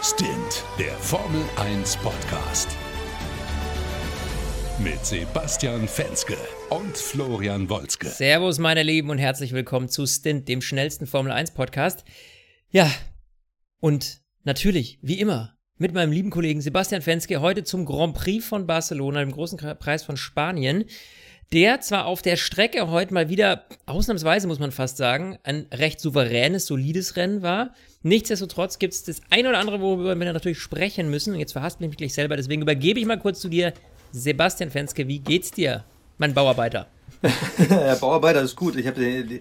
Stint, der Formel 1 Podcast. Mit Sebastian Fenske und Florian Wolzke. Servus, meine Lieben, und herzlich willkommen zu Stint, dem schnellsten Formel 1 Podcast. Ja, und natürlich, wie immer, mit meinem lieben Kollegen Sebastian Fenske heute zum Grand Prix von Barcelona, dem großen Preis von Spanien der zwar auf der Strecke heute mal wieder, ausnahmsweise muss man fast sagen, ein recht souveränes, solides Rennen war. Nichtsdestotrotz gibt es das ein oder andere, worüber wir natürlich sprechen müssen. Und jetzt verhasst mich gleich selber, deswegen übergebe ich mal kurz zu dir. Sebastian Fenske, wie geht's dir, mein Bauarbeiter? Herr Bauarbeiter ist gut. Ich habe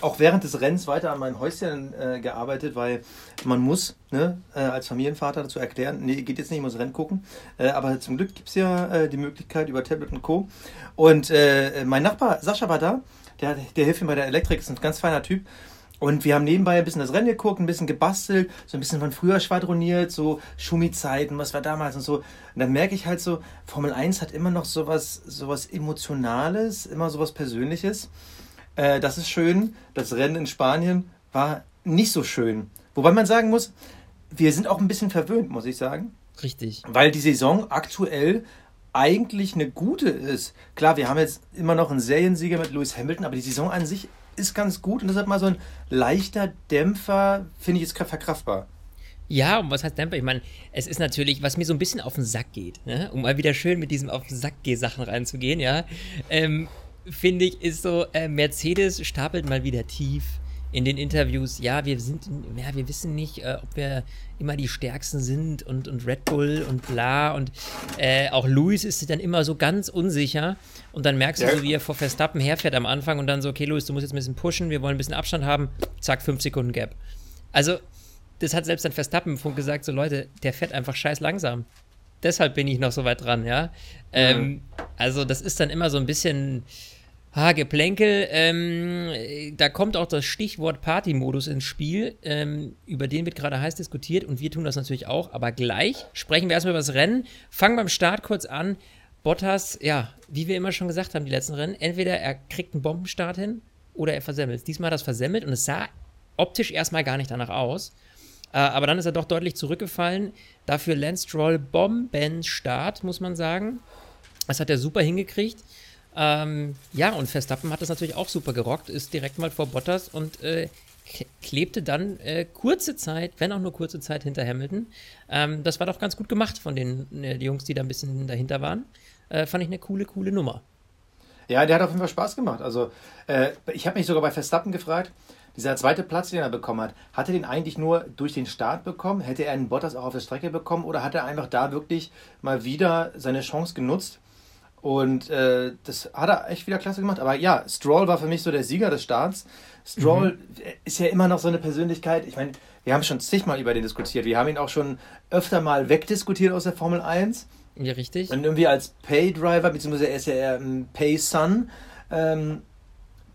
auch während des Rennens weiter an meinem Häuschen äh, gearbeitet, weil man muss ne, äh, als Familienvater dazu erklären, nee, geht jetzt nicht, ich muss Rennen gucken. Äh, aber zum Glück gibt es ja äh, die Möglichkeit über Tablet und Co. Und äh, mein Nachbar Sascha war da, der, der hilft mir bei der Elektrik, ist ein ganz feiner Typ. Und wir haben nebenbei ein bisschen das Rennen geguckt, ein bisschen gebastelt, so ein bisschen von früher schwadroniert, so Schumi-Zeiten, was war damals und so. Und dann merke ich halt so, Formel 1 hat immer noch sowas, sowas Emotionales, immer sowas Persönliches. Äh, das ist schön. Das Rennen in Spanien war nicht so schön. Wobei man sagen muss, wir sind auch ein bisschen verwöhnt, muss ich sagen. Richtig. Weil die Saison aktuell eigentlich eine gute ist. Klar, wir haben jetzt immer noch einen Seriensieger mit Lewis Hamilton, aber die Saison an sich ist ganz gut und deshalb mal so ein leichter Dämpfer, finde ich, ist verkraftbar. Ja, und was heißt Dämpfer? Ich meine, es ist natürlich, was mir so ein bisschen auf den Sack geht, ne? um mal wieder schön mit diesem auf den Sack geh Sachen reinzugehen, ja, ähm, finde ich, ist so, äh, Mercedes stapelt mal wieder tief in den Interviews, ja, wir sind, ja, wir wissen nicht, äh, ob wir immer die Stärksten sind und, und Red Bull und bla und äh, auch Lewis ist sich dann immer so ganz unsicher und dann merkst du ja. so, wie er vor Verstappen herfährt am Anfang und dann so, okay, Lewis, du musst jetzt ein bisschen pushen, wir wollen ein bisschen Abstand haben, zack, fünf Sekunden Gap. Also, das hat selbst dann Verstappen im Funk gesagt, so Leute, der fährt einfach scheiß langsam. Deshalb bin ich noch so weit dran, ja. Mhm. Ähm, also, das ist dann immer so ein bisschen, Ha, Geplänkel, ähm, da kommt auch das Stichwort Party-Modus ins Spiel, ähm, über den wird gerade heiß diskutiert und wir tun das natürlich auch, aber gleich sprechen wir erstmal über das Rennen, fangen beim Start kurz an. Bottas, ja, wie wir immer schon gesagt haben, die letzten Rennen, entweder er kriegt einen Bombenstart hin oder er versemmelt. Diesmal hat er es versemmelt und es sah optisch erstmal gar nicht danach aus. Äh, aber dann ist er doch deutlich zurückgefallen. Dafür Lance Stroll Bombenstart, muss man sagen. Das hat er super hingekriegt. Ähm, ja, und Verstappen hat das natürlich auch super gerockt, ist direkt mal vor Bottas und äh, klebte dann äh, kurze Zeit, wenn auch nur kurze Zeit hinter Hamilton. Ähm, das war doch ganz gut gemacht von den äh, Jungs, die da ein bisschen dahinter waren. Äh, fand ich eine coole, coole Nummer. Ja, der hat auf jeden Fall Spaß gemacht. Also, äh, ich habe mich sogar bei Verstappen gefragt, dieser zweite Platz, den er bekommen hat, hat er den eigentlich nur durch den Start bekommen? Hätte er einen Bottas auch auf der Strecke bekommen oder hat er einfach da wirklich mal wieder seine Chance genutzt? Und äh, das hat er echt wieder klasse gemacht. Aber ja, Stroll war für mich so der Sieger des Starts. Stroll mhm. ist ja immer noch so eine Persönlichkeit. Ich meine, wir haben schon zigmal über den diskutiert. Wir haben ihn auch schon öfter mal wegdiskutiert aus der Formel 1. Ja, richtig. Und irgendwie als Pay-Driver, beziehungsweise er ist ja eher ein Pay-Son. Ähm,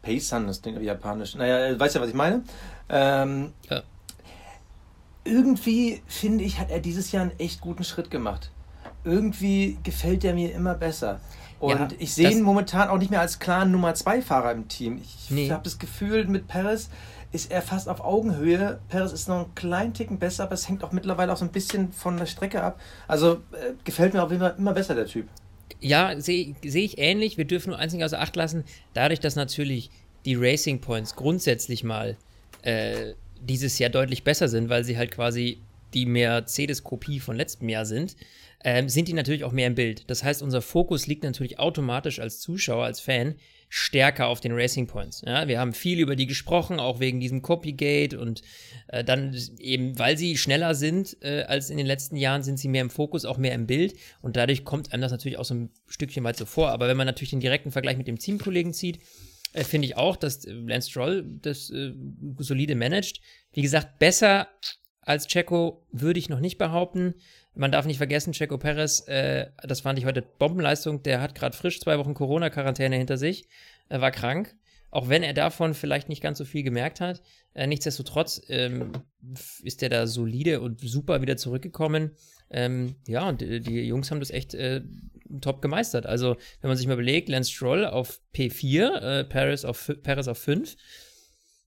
Pay-Son, das klingt wie japanisch. Naja, weißt ja, was ich meine? Ähm, ja. Irgendwie, finde ich, hat er dieses Jahr einen echt guten Schritt gemacht irgendwie gefällt er mir immer besser. Und ja, ich sehe ihn momentan auch nicht mehr als klaren Nummer 2 Fahrer im Team. Ich nee. habe das Gefühl, mit Perez ist er fast auf Augenhöhe. Perez ist noch einen kleinen Ticken besser, aber es hängt auch mittlerweile auch so ein bisschen von der Strecke ab. Also äh, gefällt mir auf jeden Fall immer besser der Typ. Ja, sehe seh ich ähnlich. Wir dürfen nur nicht außer Acht lassen. Dadurch, dass natürlich die Racing Points grundsätzlich mal äh, dieses Jahr deutlich besser sind, weil sie halt quasi die Mercedes-Kopie von letztem Jahr sind, ähm, sind die natürlich auch mehr im Bild. Das heißt, unser Fokus liegt natürlich automatisch als Zuschauer, als Fan stärker auf den Racing Points. Ja, wir haben viel über die gesprochen, auch wegen diesem Copygate und äh, dann eben, weil sie schneller sind äh, als in den letzten Jahren, sind sie mehr im Fokus, auch mehr im Bild und dadurch kommt einem das natürlich auch so ein Stückchen weit so vor. Aber wenn man natürlich den direkten Vergleich mit dem Teamkollegen zieht, äh, finde ich auch, dass Lance Stroll das äh, solide managt. Wie gesagt, besser als Checo würde ich noch nicht behaupten. Man darf nicht vergessen, Checo Perez, äh, das fand ich heute Bombenleistung, der hat gerade frisch zwei Wochen Corona-Quarantäne hinter sich, er war krank. Auch wenn er davon vielleicht nicht ganz so viel gemerkt hat. Äh, nichtsdestotrotz ähm, ist er da solide und super wieder zurückgekommen. Ähm, ja, und die, die, Jungs haben das echt äh, top gemeistert. Also, wenn man sich mal überlegt, Lance Stroll auf P4, äh, Paris auf, Paris auf 5.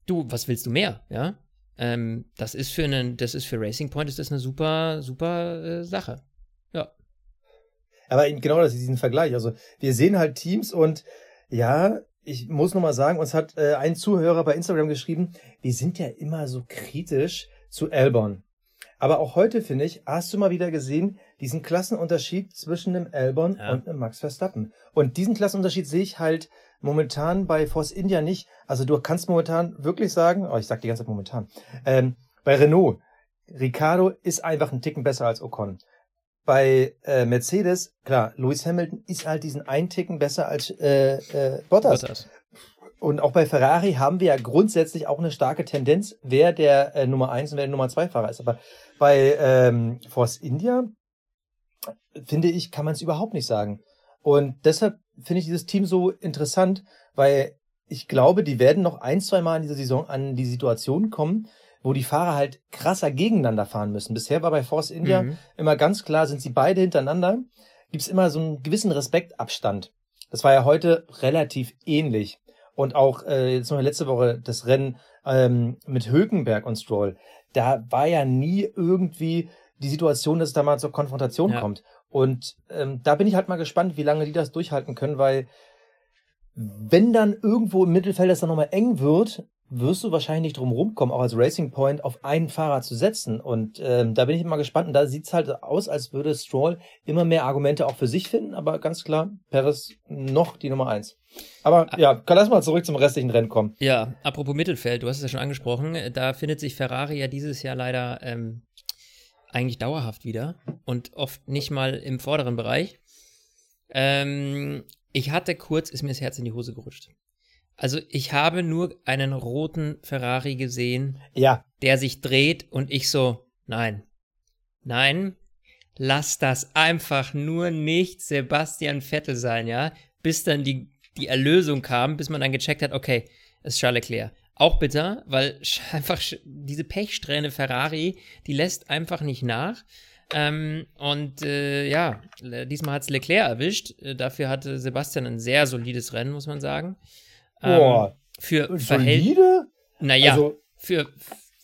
Du, was willst du mehr? Ja, Ähm, das ist für einen, das ist für Racing Point ist das eine super, super äh, Sache. Ja. Aber genau das ist diesen Vergleich. Also wir sehen halt Teams und ja, ich muss nochmal sagen, uns hat äh, ein Zuhörer bei Instagram geschrieben, wir sind ja immer so kritisch zu Albon. Aber auch heute, finde ich, hast du mal wieder gesehen, diesen Klassenunterschied zwischen dem Albon ja. und dem Max Verstappen. Und diesen Klassenunterschied sehe ich halt momentan bei Force India nicht. Also du kannst momentan wirklich sagen, oh, ich sag die ganze Zeit momentan, ähm, bei Renault, Ricardo ist einfach ein Ticken besser als Ocon. Bei äh, Mercedes, klar, Lewis Hamilton ist halt diesen einen Ticken besser als äh, äh, Bottas. Bottas. Und auch bei Ferrari haben wir ja grundsätzlich auch eine starke Tendenz, wer der äh, Nummer 1 und wer der Nummer 2 Fahrer ist. Aber bei ähm, Force India, finde ich, kann man es überhaupt nicht sagen. Und deshalb finde ich dieses Team so interessant, weil ich glaube, die werden noch ein, zwei Mal in dieser Saison an die Situation kommen, wo die Fahrer halt krasser gegeneinander fahren müssen. Bisher war bei Force India mhm. immer ganz klar, sind sie beide hintereinander, gibt es immer so einen gewissen Respektabstand. Das war ja heute relativ ähnlich. Und auch äh, jetzt noch letzte Woche das Rennen ähm, mit Hülkenberg und Stroll. Da war ja nie irgendwie die Situation, dass es da mal zur Konfrontation ja. kommt. Und ähm, da bin ich halt mal gespannt, wie lange die das durchhalten können, weil wenn dann irgendwo im Mittelfeld es dann nochmal eng wird, wirst du wahrscheinlich nicht drum rumkommen, auch als Racing Point auf einen Fahrer zu setzen. Und ähm, da bin ich immer gespannt. Und da sieht's halt aus, als würde Stroll immer mehr Argumente auch für sich finden. Aber ganz klar, Perez noch die Nummer eins. Aber ja, lass mal zurück zum restlichen Rennen kommen. Ja, apropos Mittelfeld, du hast es ja schon angesprochen. Da findet sich Ferrari ja dieses Jahr leider ähm, eigentlich dauerhaft wieder und oft nicht mal im vorderen Bereich. Ähm, ich hatte kurz, ist mir das Herz in die Hose gerutscht. Also ich habe nur einen roten Ferrari gesehen, ja. der sich dreht und ich so, nein, nein, lass das einfach nur nicht Sebastian Vettel sein, ja, bis dann die, die Erlösung kam, bis man dann gecheckt hat, okay, es ist Charles Leclerc. Auch bitter, weil einfach diese Pechsträhne Ferrari, die lässt einfach nicht nach. Ähm, und äh, ja, diesmal hat es Leclerc erwischt. Äh, dafür hatte Sebastian ein sehr solides Rennen, muss man sagen. Ähm, Boah. Für Solide? Naja, also, für.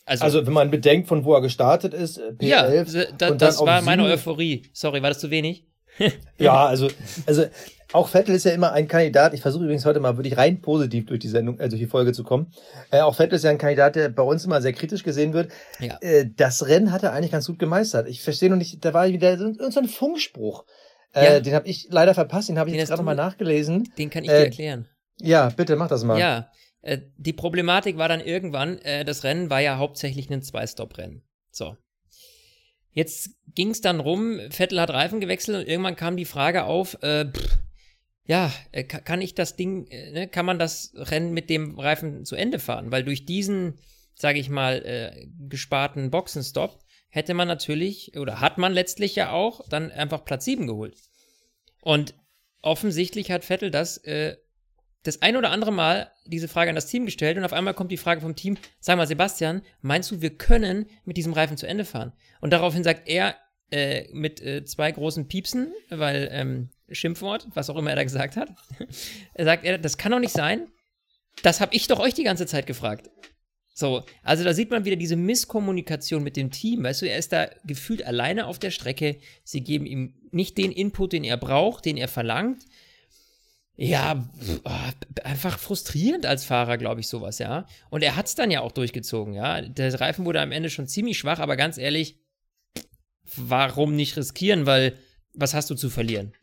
Also, also, wenn man bedenkt, von wo er gestartet ist, P11. Ja, da, das war meine Euphorie. Sorry, war das zu wenig? ja, also, also auch Vettel ist ja immer ein Kandidat. Ich versuche übrigens heute mal wirklich rein positiv durch die Sendung, also die Folge zu kommen. Äh, auch Vettel ist ja ein Kandidat, der bei uns immer sehr kritisch gesehen wird. Ja. Äh, das Rennen hat er eigentlich ganz gut gemeistert. Ich verstehe noch nicht, da war wieder so, so ein Funkspruch. Äh, ja. Den habe ich leider verpasst, den habe ich den jetzt gerade mal nachgelesen. Den kann ich dir äh, erklären. Ja, bitte mach das mal. Ja, äh, die Problematik war dann irgendwann, äh, das Rennen war ja hauptsächlich ein Zwei-Stop-Rennen. So. Jetzt ging es dann rum, Vettel hat Reifen gewechselt und irgendwann kam die Frage auf, äh, pff, ja, äh, kann ich das Ding, äh, ne, kann man das Rennen mit dem Reifen zu Ende fahren? Weil durch diesen, sage ich mal, äh, gesparten Boxenstopp hätte man natürlich, oder hat man letztlich ja auch, dann einfach Platz 7 geholt. Und offensichtlich hat Vettel das äh, das ein oder andere Mal diese Frage an das Team gestellt und auf einmal kommt die Frage vom Team, sag mal Sebastian, meinst du, wir können mit diesem Reifen zu Ende fahren? Und daraufhin sagt er äh, mit äh, zwei großen Piepsen, weil ähm, Schimpfwort, was auch immer er da gesagt hat, er sagt das kann doch nicht sein. Das habe ich doch euch die ganze Zeit gefragt. So, also da sieht man wieder diese Misskommunikation mit dem Team. Weißt du, er ist da gefühlt alleine auf der Strecke. Sie geben ihm nicht den Input, den er braucht, den er verlangt. Ja, oh, einfach frustrierend als Fahrer, glaube ich, sowas, ja. Und er hat es dann ja auch durchgezogen, ja. Der Reifen wurde am Ende schon ziemlich schwach, aber ganz ehrlich, warum nicht riskieren? Weil, was hast du zu verlieren?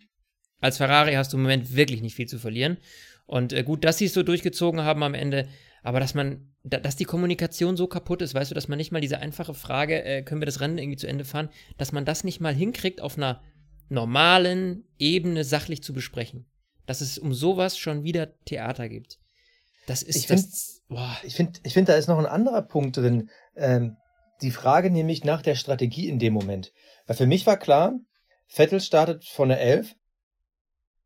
Als Ferrari hast du im Moment wirklich nicht viel zu verlieren. Und äh, gut, dass sie es so durchgezogen haben am Ende, aber dass man, da, dass die Kommunikation so kaputt ist, weißt du, dass man nicht mal diese einfache Frage, äh, können wir das Rennen irgendwie zu Ende fahren, dass man das nicht mal hinkriegt, auf einer normalen Ebene sachlich zu besprechen dass es um sowas schon wieder Theater gibt. Das ist ich finde, ich finde, ich finde, da ist noch ein anderer Punkt drin. Ähm, die Frage nämlich nach der Strategie in dem Moment. Weil für mich war klar, Vettel startet von der 11.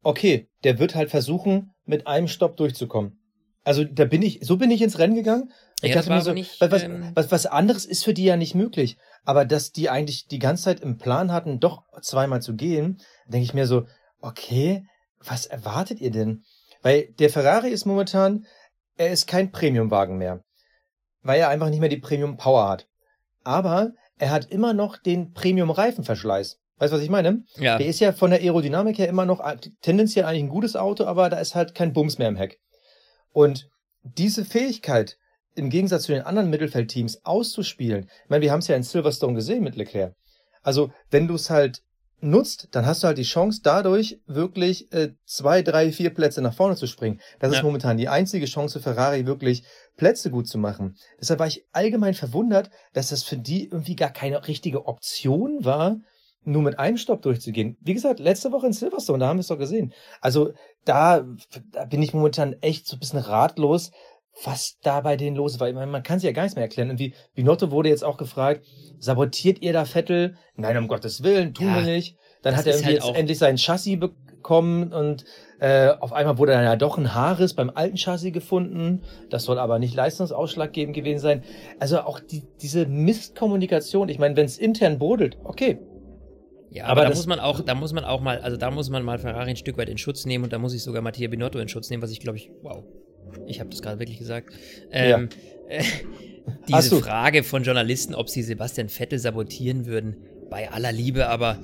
Okay, der wird halt versuchen, mit einem Stopp durchzukommen. Also da bin ich, so bin ich ins Rennen gegangen. Ich ja, dachte mir so, nicht, was, ähm, was, was anderes ist für die ja nicht möglich. Aber dass die eigentlich die ganze Zeit im Plan hatten, doch zweimal zu gehen, denke ich mir so, okay, was erwartet ihr denn? Weil der Ferrari ist momentan, er ist kein Premiumwagen mehr. weil er einfach nicht mehr die Premium Power hat. Aber er hat immer noch den Premium Reifenverschleiß. Weißt du, was ich meine? Ja. Der ist ja von der Aerodynamik her immer noch tendenziell eigentlich ein gutes Auto, aber da ist halt kein Bums mehr im Heck. Und diese Fähigkeit, im Gegensatz zu den anderen Mittelfeldteams auszuspielen, ich meine, wir haben es ja in Silverstone gesehen mit Leclerc. Also, wenn du es halt nutzt, dann hast du halt die Chance, dadurch wirklich äh, zwei, drei, vier Plätze nach vorne zu springen. Das Ja. ist momentan die einzige Chance für Ferrari, wirklich Plätze gut zu machen. Deshalb war ich allgemein verwundert, dass das für die irgendwie gar keine richtige Option war, nur mit einem Stopp durchzugehen. Wie gesagt, letzte Woche in Silverstone, da haben wir es doch gesehen. Also da, da bin ich momentan echt so ein bisschen ratlos, was da bei denen los war. Ich meine, man kann sich ja gar nichts mehr erklären. Und wie Binotto wurde jetzt auch gefragt, sabotiert ihr da Vettel? Nein, um Gottes Willen, tun Ja, wir nicht. Dann hat er ist irgendwie halt jetzt endlich sein Chassis bekommen und äh, auf einmal wurde dann ja doch ein Haarriss beim alten Chassis gefunden. Das soll aber nicht leistungsausschlaggebend gewesen sein. Also auch die, diese Mistkommunikation. Ich meine, wenn es intern brodelt, okay. Ja, Aber aber, da muss man auch, da muss man auch mal, also da muss man mal Ferrari ein Stück weit in Schutz nehmen und da muss ich sogar Mattia Binotto in Schutz nehmen, was ich glaube ich, wow, ich habe das gerade wirklich gesagt. Ähm, äh, Hast diese. Frage von Journalisten, ob sie Sebastian Vettel sabotieren würden, bei aller Liebe, aber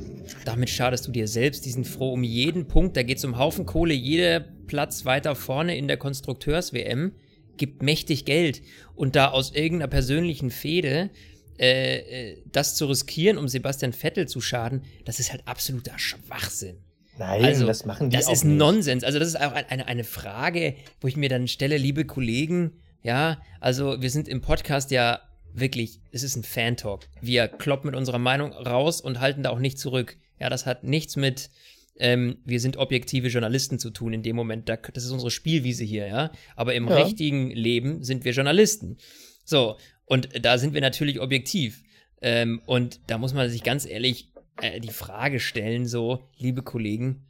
damit schadest du dir selbst. Die sind froh um jeden Punkt. Da geht es um Haufen Kohle. Jeder Platz weiter vorne in der Konstrukteurs-WM gibt mächtig Geld. Und da aus irgendeiner persönlichen Fehde äh, äh, das zu riskieren, um Sebastian Vettel zu schaden, das ist halt absoluter Schwachsinn. Nein, Also, das machen die Das auch ist nicht. Nonsens. Also, das ist auch ein- eine, eine Frage, wo ich mir dann stelle, liebe Kollegen, ja, also wir sind im Podcast ja wirklich, es ist ein Fan-Talk. Wir kloppen mit unserer Meinung raus und halten da auch nicht zurück. Ja, das hat nichts mit, ähm, wir sind objektive Journalisten zu tun in dem Moment. Da, das ist unsere Spielwiese hier, ja. Aber im Ja. richtigen Leben sind wir Journalisten. So, und da sind wir natürlich objektiv. Ähm, und da muss man sich ganz ehrlich äh, die Frage stellen, so, liebe Kollegen,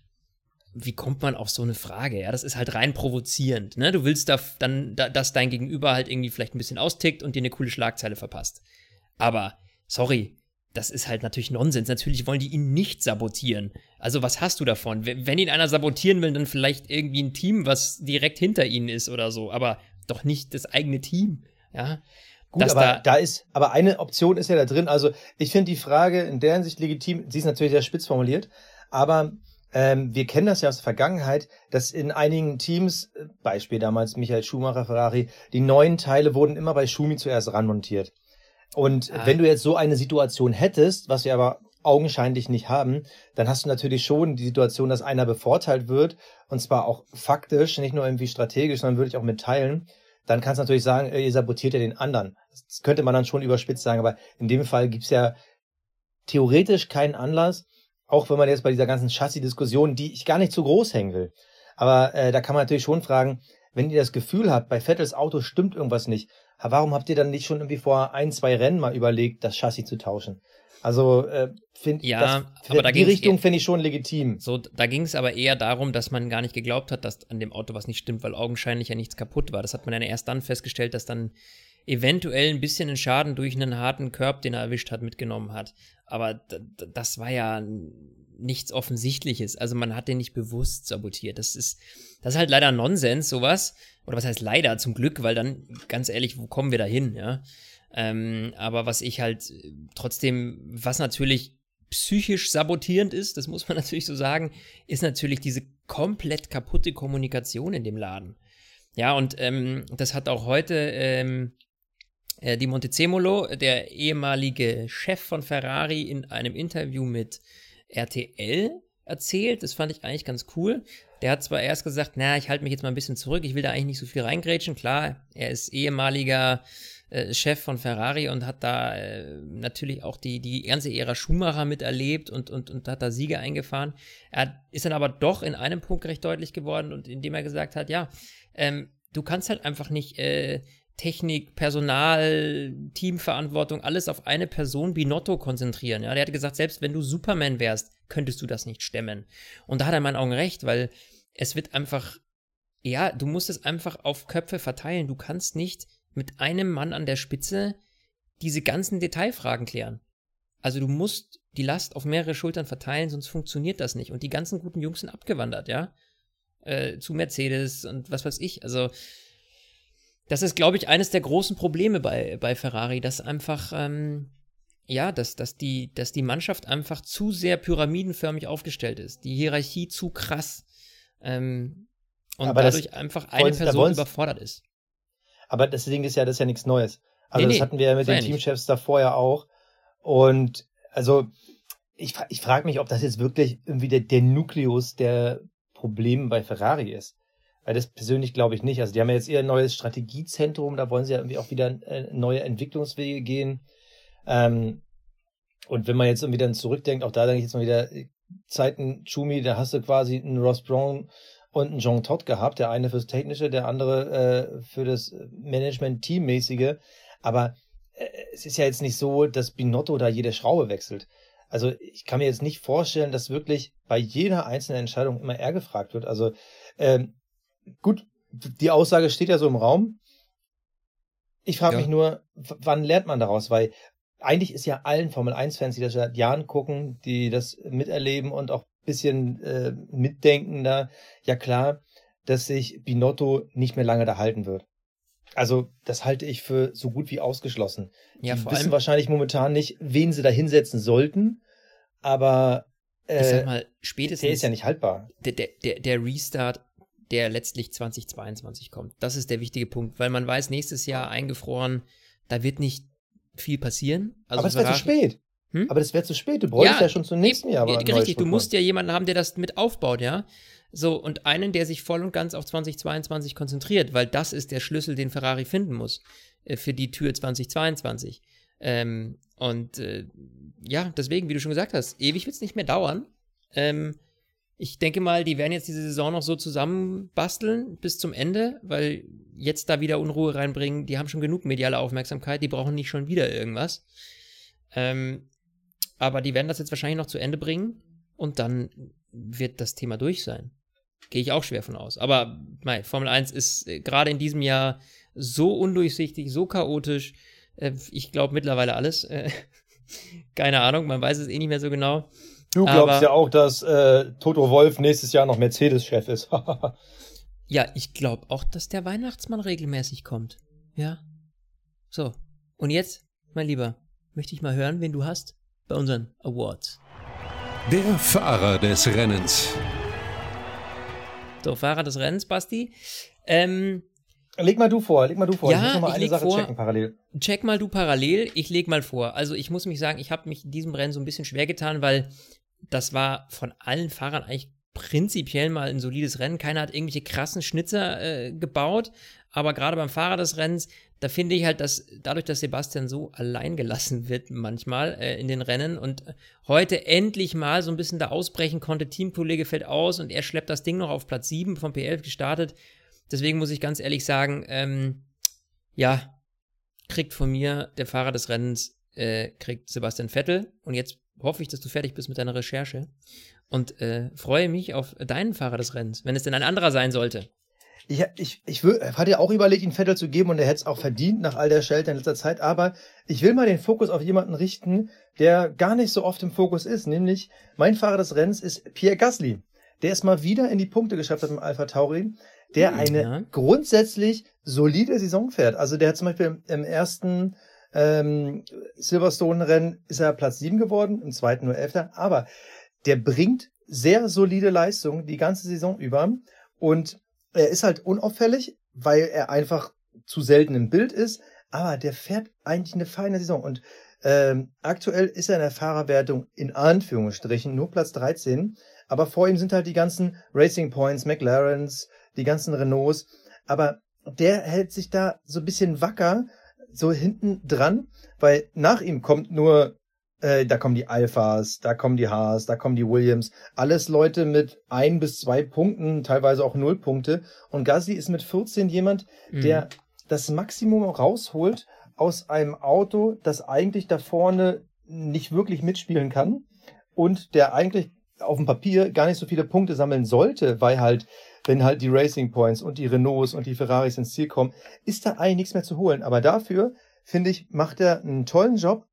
wie kommt man auf so eine Frage? Ja, das ist halt rein provozierend. Ne? Du willst da dann, da, dass dein Gegenüber halt irgendwie vielleicht ein bisschen austickt und dir eine coole Schlagzeile verpasst. Aber, sorry, das ist halt natürlich Nonsens. Natürlich wollen die ihn nicht sabotieren. Also, was hast du davon? Wenn ihn einer sabotieren will, dann vielleicht irgendwie ein Team, was direkt hinter ihnen ist oder so, aber doch nicht das eigene Team. Ja. Gut, aber da- da, ist, aber eine Option ist ja da drin. Also ich finde die Frage in der Hinsicht legitim. Sie ist natürlich sehr spitz formuliert, aber ähm, wir kennen das ja aus der Vergangenheit, dass in einigen Teams, äh, Beispiel damals Michael Schumacher, Ferrari, die neuen Teile wurden immer bei Schumi zuerst ranmontiert. Und Ah. wenn du jetzt so eine Situation hättest, was wir aber augenscheinlich nicht haben, dann hast du natürlich schon die Situation, dass einer bevorteilt wird, und zwar auch faktisch, nicht nur irgendwie strategisch, sondern würde ich auch mit Teilen. Dann kannst du natürlich sagen, äh, ihr sabotiert ja den anderen. Das könnte man dann schon überspitzt sagen, aber in dem Fall gibt's ja theoretisch keinen Anlass, auch wenn man jetzt bei dieser ganzen Chassis-Diskussion, die ich gar nicht zu groß hängen will. Aber äh, da kann man natürlich schon fragen, wenn ihr das Gefühl habt, bei Vettels Auto stimmt irgendwas nicht, warum habt ihr dann nicht schon irgendwie vor ein, zwei Rennen mal überlegt, das Chassis zu tauschen? Also äh, finde Ja, das, aber da die Richtung finde ich schon legitim. So, da ging es aber eher darum, dass man gar nicht geglaubt hat, dass an dem Auto was nicht stimmt, weil augenscheinlich ja nichts kaputt war. Das hat man ja erst dann festgestellt, dass dann eventuell ein bisschen einen Schaden durch einen harten Körb, den er erwischt hat, mitgenommen hat. Aber das war ja nichts Offensichtliches. Also man hat den nicht bewusst sabotiert. Das ist, das ist halt leider Nonsens, sowas. Oder was heißt leider, zum Glück, weil dann, ganz ehrlich, wo kommen wir da hin, ja? Ähm, aber was ich halt trotzdem, was natürlich psychisch sabotierend ist, das muss man natürlich so sagen, ist natürlich diese komplett kaputte Kommunikation in dem Laden. Ja, und ähm, das hat auch heute ähm, äh, die Montezemolo, der ehemalige Chef von Ferrari, in einem Interview mit RTL erzählt. Das fand ich eigentlich ganz cool. Der hat zwar erst gesagt, na, ich halte mich jetzt mal ein bisschen zurück, ich will da eigentlich nicht so viel reingrätschen. Klar, er ist ehemaliger äh, Chef von Ferrari und hat da äh, natürlich auch die, die ganze Ära Schumacher miterlebt und, und, und hat da Siege eingefahren. Er ist dann aber doch in einem Punkt recht deutlich geworden und indem er gesagt hat, ja, ähm, du kannst halt einfach nicht äh, Technik, Personal, Teamverantwortung, alles auf eine Person Binotto konzentrieren. Ja, der hat gesagt, selbst wenn du Superman wärst, könntest du das nicht stemmen. Und da hat er in meinen Augen recht, weil es wird einfach, ja, du musst es einfach auf Köpfe verteilen. Du kannst nicht mit einem Mann an der Spitze diese ganzen Detailfragen klären. Also du musst die Last auf mehrere Schultern verteilen, sonst funktioniert das nicht. Und die ganzen guten Jungs sind abgewandert, ja. Äh, zu Mercedes und was weiß ich. Also das ist, glaube ich, eines der großen Probleme bei, bei Ferrari, dass einfach, ähm, ja, dass, dass, die, dass die Mannschaft einfach zu sehr pyramidenförmig aufgestellt ist. Die Hierarchie zu krass. Ähm, und Aber dadurch einfach eine Person überfordert ist. Aber das Ding ist ja, das ist ja nichts Neues. Also Nee, das nee, hatten wir ja mit den. Teamchefs davor ja auch. Und also ich, ich frage mich, ob das jetzt wirklich irgendwie der, der Nukleus der Probleme bei Ferrari ist. Weil das persönlich glaube ich nicht. Also die haben ja jetzt eher ein neues Strategiezentrum, da wollen sie ja irgendwie auch wieder äh, neue Entwicklungswege gehen. Ähm, und wenn man jetzt irgendwie dann zurückdenkt, auch da denke ich jetzt mal wieder äh, Zeiten Schumi, da hast du quasi einen Ross Brown und einen Jean Todt gehabt, der eine fürs Technische, der andere äh, für das Management-Teammäßige. Aber äh, es ist ja jetzt nicht so, dass Binotto da jede Schraube wechselt. Also ich kann mir jetzt nicht vorstellen, dass wirklich bei jeder einzelnen Entscheidung immer er gefragt wird. Also ähm, gut, die Aussage steht ja so im Raum. Ich frage Ja. mich nur, wann lernt man daraus? Weil eigentlich ist ja allen Formel-1-Fans, die das seit Jahren gucken, die das miterleben und auch bisschen äh, mitdenken da, ja klar, dass sich Binotto nicht mehr lange da halten wird. Also das halte ich für so gut wie ausgeschlossen. Ja, die vor wissen allem, wahrscheinlich momentan nicht, wen sie da hinsetzen sollten, aber ich sag äh, mal, spätestens der ist ja nicht haltbar. der, der, der, Restart, der letztlich 2022 kommt. Das ist der wichtige Punkt, weil man weiß, nächstes Jahr eingefroren, da wird nicht viel passieren. Also aber es wäre zu Ferrari- spät. Hm? Aber das wäre zu spät. Du bräuchtest ja, schon zum nächsten Jahr. Ja, aber richtig, du musst ja jemanden haben, der das mit aufbaut, ja. So, und einen, der sich voll und ganz auf 2022 konzentriert, weil das ist der Schlüssel, den Ferrari finden muss äh, für die Tür 2022. Ähm, und äh, ja, deswegen, wie du schon gesagt hast, ewig wird es nicht mehr dauern. Ähm, ich denke mal, die werden jetzt diese Saison noch so zusammenbasteln bis zum Ende, weil jetzt da wieder Unruhe reinbringen, die haben schon genug mediale Aufmerksamkeit, die brauchen nicht schon wieder irgendwas. Ähm, aber die werden das jetzt wahrscheinlich noch zu Ende bringen und dann wird das Thema durch sein. Gehe ich auch schwer von aus. Aber mei, Formel 1 ist äh, gerade in diesem Jahr so undurchsichtig, so chaotisch. Äh, ich glaube mittlerweile alles. Äh, keine Ahnung, man weiß es eh nicht mehr so genau. Du glaubst aber- ja auch, dass äh, Toto Wolf nächstes Jahr noch Mercedes-Chef ist. Ja, ich glaube auch, dass der Weihnachtsmann regelmäßig kommt. Ja. So. Und jetzt, mein Lieber, möchte ich mal hören, wen du hast bei unseren Awards. Der Fahrer des Rennens. So, Fahrer des Rennens, Basti. Ähm, leg mal du vor, leg mal du vor. Ja, ich muss noch mal ich eine leg Sache vor. checken parallel. check mal du parallel, ich leg mal vor. Also ich muss mich sagen, ich habe mich in diesem Rennen so ein bisschen schwer getan, weil das war von allen Fahrern eigentlich prinzipiell mal ein solides Rennen. Keiner hat irgendwelche krassen Schnitzer äh, gebaut, aber gerade beim Fahrer des Rennens, da finde ich halt, dass dadurch, dass Sebastian so allein gelassen wird manchmal äh, in den Rennen und heute endlich mal so ein bisschen da ausbrechen konnte, Teamkollege fällt aus und er schleppt das Ding noch auf Platz 7 vom P11 gestartet. Deswegen muss ich ganz ehrlich sagen, ähm, ja, kriegt von mir der Fahrer des Rennens, äh, kriegt Sebastian Vettel. Und jetzt hoffe ich, dass du fertig bist mit deiner Recherche und äh, freue mich auf deinen Fahrer des Rennens, wenn es denn ein anderer sein sollte. Ich, ich, ich hatte ja auch überlegt, ihn Vettel zu geben und er hätte es auch verdient nach all der Schelte in letzter Zeit. Aber ich will mal den Fokus auf jemanden richten, der gar nicht so oft im Fokus ist. Nämlich mein Fahrer des Rennens ist Pierre Gasly. Der es mal wieder in die Punkte geschafft hat im Alpha Tauri, der eine ja. grundsätzlich solide Saison fährt. Also der hat zum Beispiel im ersten ähm, Silverstone-Rennen ist er Platz 7 geworden, im zweiten nur Elfter. Aber der bringt sehr solide Leistung die ganze Saison über und er ist halt unauffällig, weil er einfach zu selten im Bild ist, aber der fährt eigentlich eine feine Saison. Und ähm, aktuell ist er in der Fahrerwertung in Anführungsstrichen nur Platz 13, aber vor ihm sind halt die ganzen Racing Points, McLarens, die ganzen Renaults, aber der hält sich da so ein bisschen wacker, so hinten dran, weil nach ihm kommt nur, äh, da kommen die Alphas, da kommen die Haas, da kommen die Williams, alles Leute mit ein bis zwei Punkten, teilweise auch null Punkte. Und Gasly ist mit 14 jemand, Mhm. der das Maximum rausholt aus einem Auto, das eigentlich da vorne nicht wirklich mitspielen kann und der eigentlich auf dem Papier gar nicht so viele Punkte sammeln sollte, weil halt, wenn halt die Racing Points und die Renaults und die Ferraris ins Ziel kommen, ist da eigentlich nichts mehr zu holen. Aber dafür, finde ich, macht er einen tollen Job,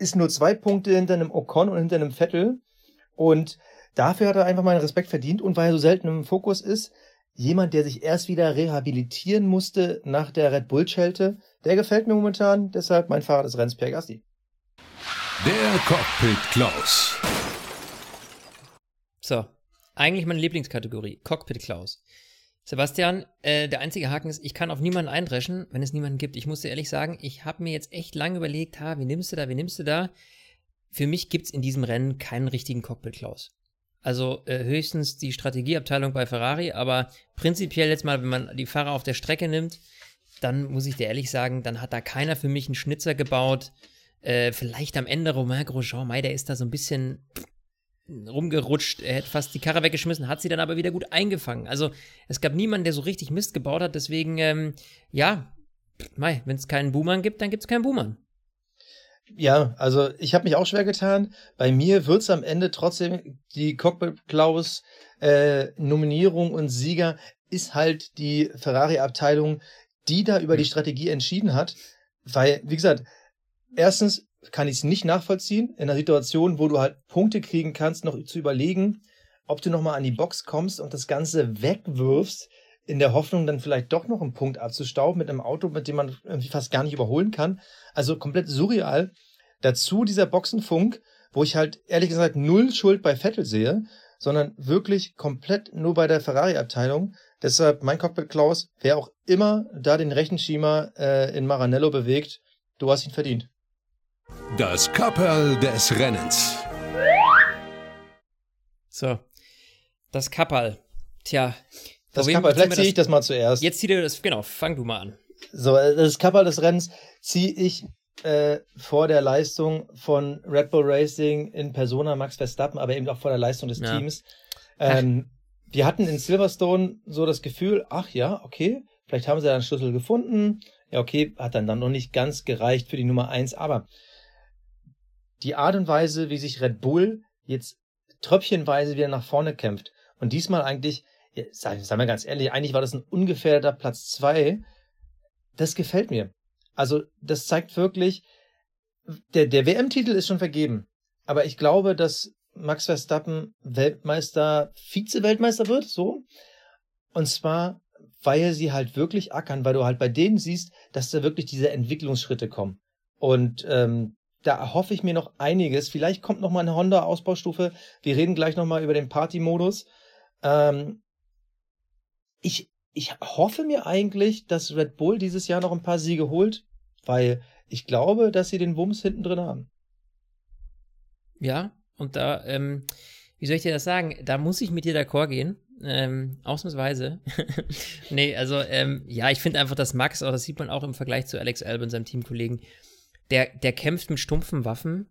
ist nur zwei Punkte hinter einem Ocon und hinter einem Vettel und dafür hat er einfach meinen Respekt verdient und weil er so selten im Fokus ist, jemand, der sich erst wieder rehabilitieren musste nach der Red Bull-Schelte. Der gefällt mir momentan, deshalb mein Fahrer des Rennens Pierre Gasly. Der Cockpit Klaus. So, eigentlich meine Lieblingskategorie, Cockpit Klaus. Sebastian, äh, der einzige Haken ist, ich kann auf niemanden eindreschen, wenn es niemanden gibt. Ich muss dir ehrlich sagen, ich habe mir jetzt echt lange überlegt, ha, wie nimmst du da, wie nimmst du da? Für mich gibt es in diesem Rennen keinen richtigen Cockpit Klaus. Also äh, höchstens die Strategieabteilung bei Ferrari, aber prinzipiell jetzt mal, wenn man die Fahrer auf der Strecke nimmt, dann muss ich dir ehrlich sagen, dann hat da keiner für mich einen Schnitzer gebaut. Äh, vielleicht am Ende Romain Grosjean, Mai, der ist da so ein bisschen rumgerutscht, er hätte fast die Karre weggeschmissen, hat sie dann aber wieder gut eingefangen. Also es gab niemanden, der so richtig Mist gebaut hat, deswegen, ähm, ja, wenn es keinen Boomern gibt, dann gibt es keinen Boomern. Ja, also ich habe mich auch schwer getan. Bei mir wird es am Ende trotzdem die Cockpit Klaus äh, Nominierung und Sieger ist halt die Ferrari-Abteilung, die da über die Strategie entschieden hat. Weil, wie gesagt, erstens kann ich es nicht nachvollziehen, in einer Situation, wo du halt Punkte kriegen kannst, noch zu überlegen, ob du nochmal an die Box kommst und das Ganze wegwirfst, in der Hoffnung, dann vielleicht doch noch einen Punkt abzustauben mit einem Auto, mit dem man irgendwie fast gar nicht überholen kann. Also komplett surreal. Dazu dieser Boxenfunk, wo ich halt ehrlich gesagt null Schuld bei Vettel sehe, sondern wirklich komplett nur bei der Ferrari-Abteilung. Deshalb mein Cockpit Klaus, wer auch immer da den Rechenschiemer äh, in Maranello bewegt, du hast ihn verdient. Das Kapperl des Rennens. So, das Kapperl. Tja. Das Kapperl, vielleicht ziehe ich das mal zuerst. Jetzt zieh dir das, genau, fang du mal an. So, das Kapperl des Rennens ziehe ich äh, vor der Leistung von Red Bull Racing in Persona Max Verstappen, aber eben auch vor der Leistung des ja. Teams. Ähm, wir hatten in Silverstone so das Gefühl, ach ja, okay, vielleicht haben sie da einen Schlüssel gefunden. Ja, okay, hat dann, dann noch nicht ganz gereicht für die Nummer eins, aber die Art und Weise, wie sich Red Bull jetzt tröpfchenweise wieder nach vorne kämpft und diesmal eigentlich, sagen wir ganz ehrlich, eigentlich war das ein ungefährdeter Platz zwei. Das gefällt mir. Also, das zeigt wirklich, der, der WM-Titel ist schon vergeben. Aber ich glaube, dass Max Verstappen Weltmeister, Vize-Weltmeister wird, so. Und zwar, weil sie halt wirklich ackern, weil du halt bei denen siehst, dass da wirklich diese Entwicklungsschritte kommen. Und ähm, da hoffe ich mir noch einiges. Vielleicht kommt noch mal eine Honda-Ausbaustufe. Wir reden gleich noch mal über den Party-Modus. Ähm, ich, ich hoffe mir eigentlich, dass Red Bull dieses Jahr noch ein paar Siege holt, weil ich glaube, dass sie den Wumms hinten drin haben. Ja, und da, ähm, wie soll ich dir das sagen? Da muss ich mit dir d'accord gehen. Ähm, ausnahmsweise. nee, also, ähm, ja, ich finde einfach, dass Max, auch das sieht man auch im Vergleich zu Alex Albon, seinem Teamkollegen, der, der kämpft mit stumpfen Waffen.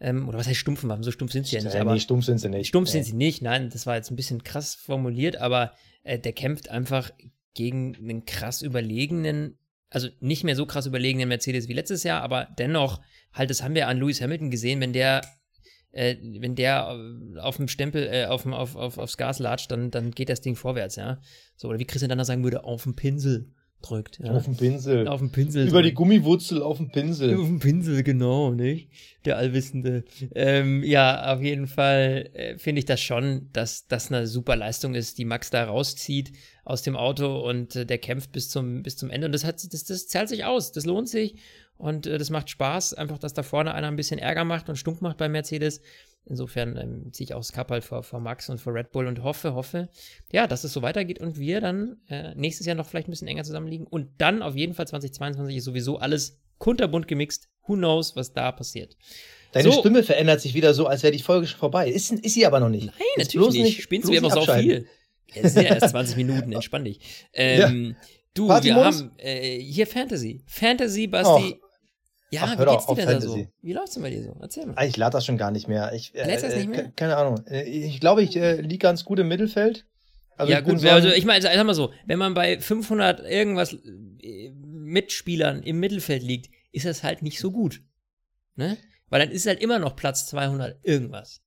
Ähm, oder was heißt stumpfen Waffen? So stumpf sind sie ja nicht. Aber nee, stumpf sind sie nicht. Stumpf nee. sind sie nicht, nein, das war jetzt ein bisschen krass formuliert, aber äh, der kämpft einfach gegen einen krass überlegenen, also nicht mehr so krass überlegenen Mercedes wie letztes Jahr, aber dennoch, halt, das haben wir an Lewis Hamilton gesehen, wenn der äh, wenn der äh, auf dem Stempel, äh, auf, auf, auf, aufs Gas latscht, dann, dann geht das Ding vorwärts, ja. So, oder wie Christian dann sagen würde, auf dem Pinsel drückt. Ja. Auf dem Pinsel. Auf dem Pinsel. Über die Gummiwurzel auf dem Pinsel. Auf dem Pinsel, genau, nicht? Der Allwissende. Ähm, ja, auf jeden Fall äh, finde ich das schon, dass das eine super Leistung ist, die Max da rauszieht aus dem Auto und äh, der kämpft bis zum, bis zum Ende. Und das, hat, das, das zahlt sich aus. Das lohnt sich. Und äh, das macht Spaß, einfach, dass da vorne einer ein bisschen Ärger macht und stunk macht bei Mercedes. Insofern ähm, ziehe ich auch das Cup halt vor, vor Max und vor Red Bull und hoffe, hoffe, ja, dass es so weitergeht und wir dann äh, nächstes Jahr noch vielleicht ein bisschen enger zusammenliegen. Und dann auf jeden Fall 2022 ist sowieso alles kunterbunt gemixt. Who knows, was da passiert. Deine so. Stimme verändert sich wieder so, als wäre die Folge schon vorbei. Ist, ist sie aber noch nicht. Nein, ist natürlich nicht. nicht. Spinnst du einfach so viel. Es sind ja erst 20 Minuten, entspann dich. Ähm, ja. Du, wir haben äh, hier Fantasy. Fantasy, Basti. Oh. Ja, Ach, wie geht's dir denn da so? Wie läuft's denn bei dir so? Erzähl mal. Ich lade das schon gar nicht mehr. Ich, äh, das nicht mehr? Keine Ahnung. Äh, ich glaube, ich äh, liege ganz gut im Mittelfeld. Also ja, gut, so also ich meine, sag mal so, wenn man bei 500 irgendwas äh, Mitspielern im Mittelfeld liegt, ist das halt nicht so gut. Ne? Weil dann ist halt immer noch Platz 200 irgendwas.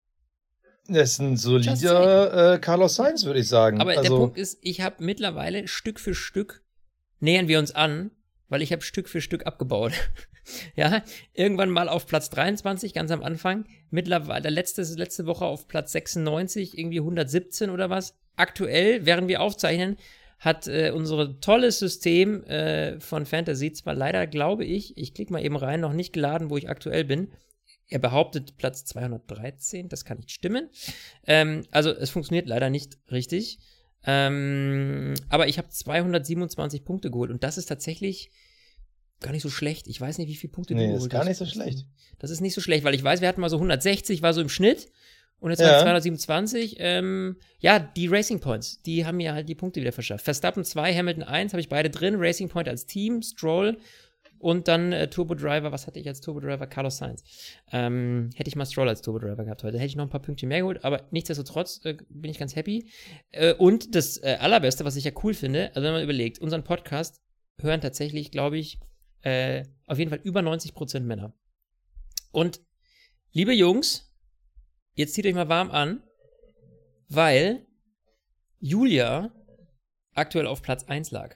Das ist ein solider äh, Carlos Sainz, würde ich sagen. Aber also, der Punkt ist, ich habe mittlerweile Stück für Stück nähern wir uns an, weil ich habe Stück für Stück abgebaut. ja, irgendwann mal auf Platz 23, ganz am Anfang. Mittlerweile, letzte, letzte Woche auf Platz 96, irgendwie 117 oder was. aktuell, während wir aufzeichnen, hat äh, unser tolles System äh, von Fantasy zwar leider, glaube ich, ich klicke mal eben rein, noch nicht geladen, wo ich aktuell bin. Er behauptet Platz 213, das kann nicht stimmen. Ähm, also es funktioniert leider nicht richtig. Ähm, aber ich habe 227 Punkte geholt und das ist tatsächlich gar nicht so schlecht. Ich weiß nicht, wie viele Punkte Nee, du ist geholt gar hast. nicht so schlecht. Das ist nicht so schlecht, weil ich weiß, wir hatten mal so 160, war so im Schnitt. Und jetzt Ja. war 227. Ähm, ja, die Racing Points, die haben mir halt die Punkte wieder verschafft. Verstappen 2, Hamilton 1, habe ich beide drin. Racing Point als Team, Stroll und dann äh, Turbo Driver. Was hatte ich als Turbo Driver? Carlos Sainz. Ähm, hätte ich mal Stroll als Turbo Driver gehabt heute, hätte ich noch ein paar Pünktchen mehr geholt, aber nichtsdestotrotz äh, bin ich ganz happy. Äh, und das äh, Allerbeste, was ich ja cool finde, also wenn man überlegt, unseren Podcast hören tatsächlich, glaube ich, äh, auf jeden Fall über 90% Männer. Und liebe Jungs, jetzt zieht euch mal warm an, weil Julia aktuell auf Platz 1 lag.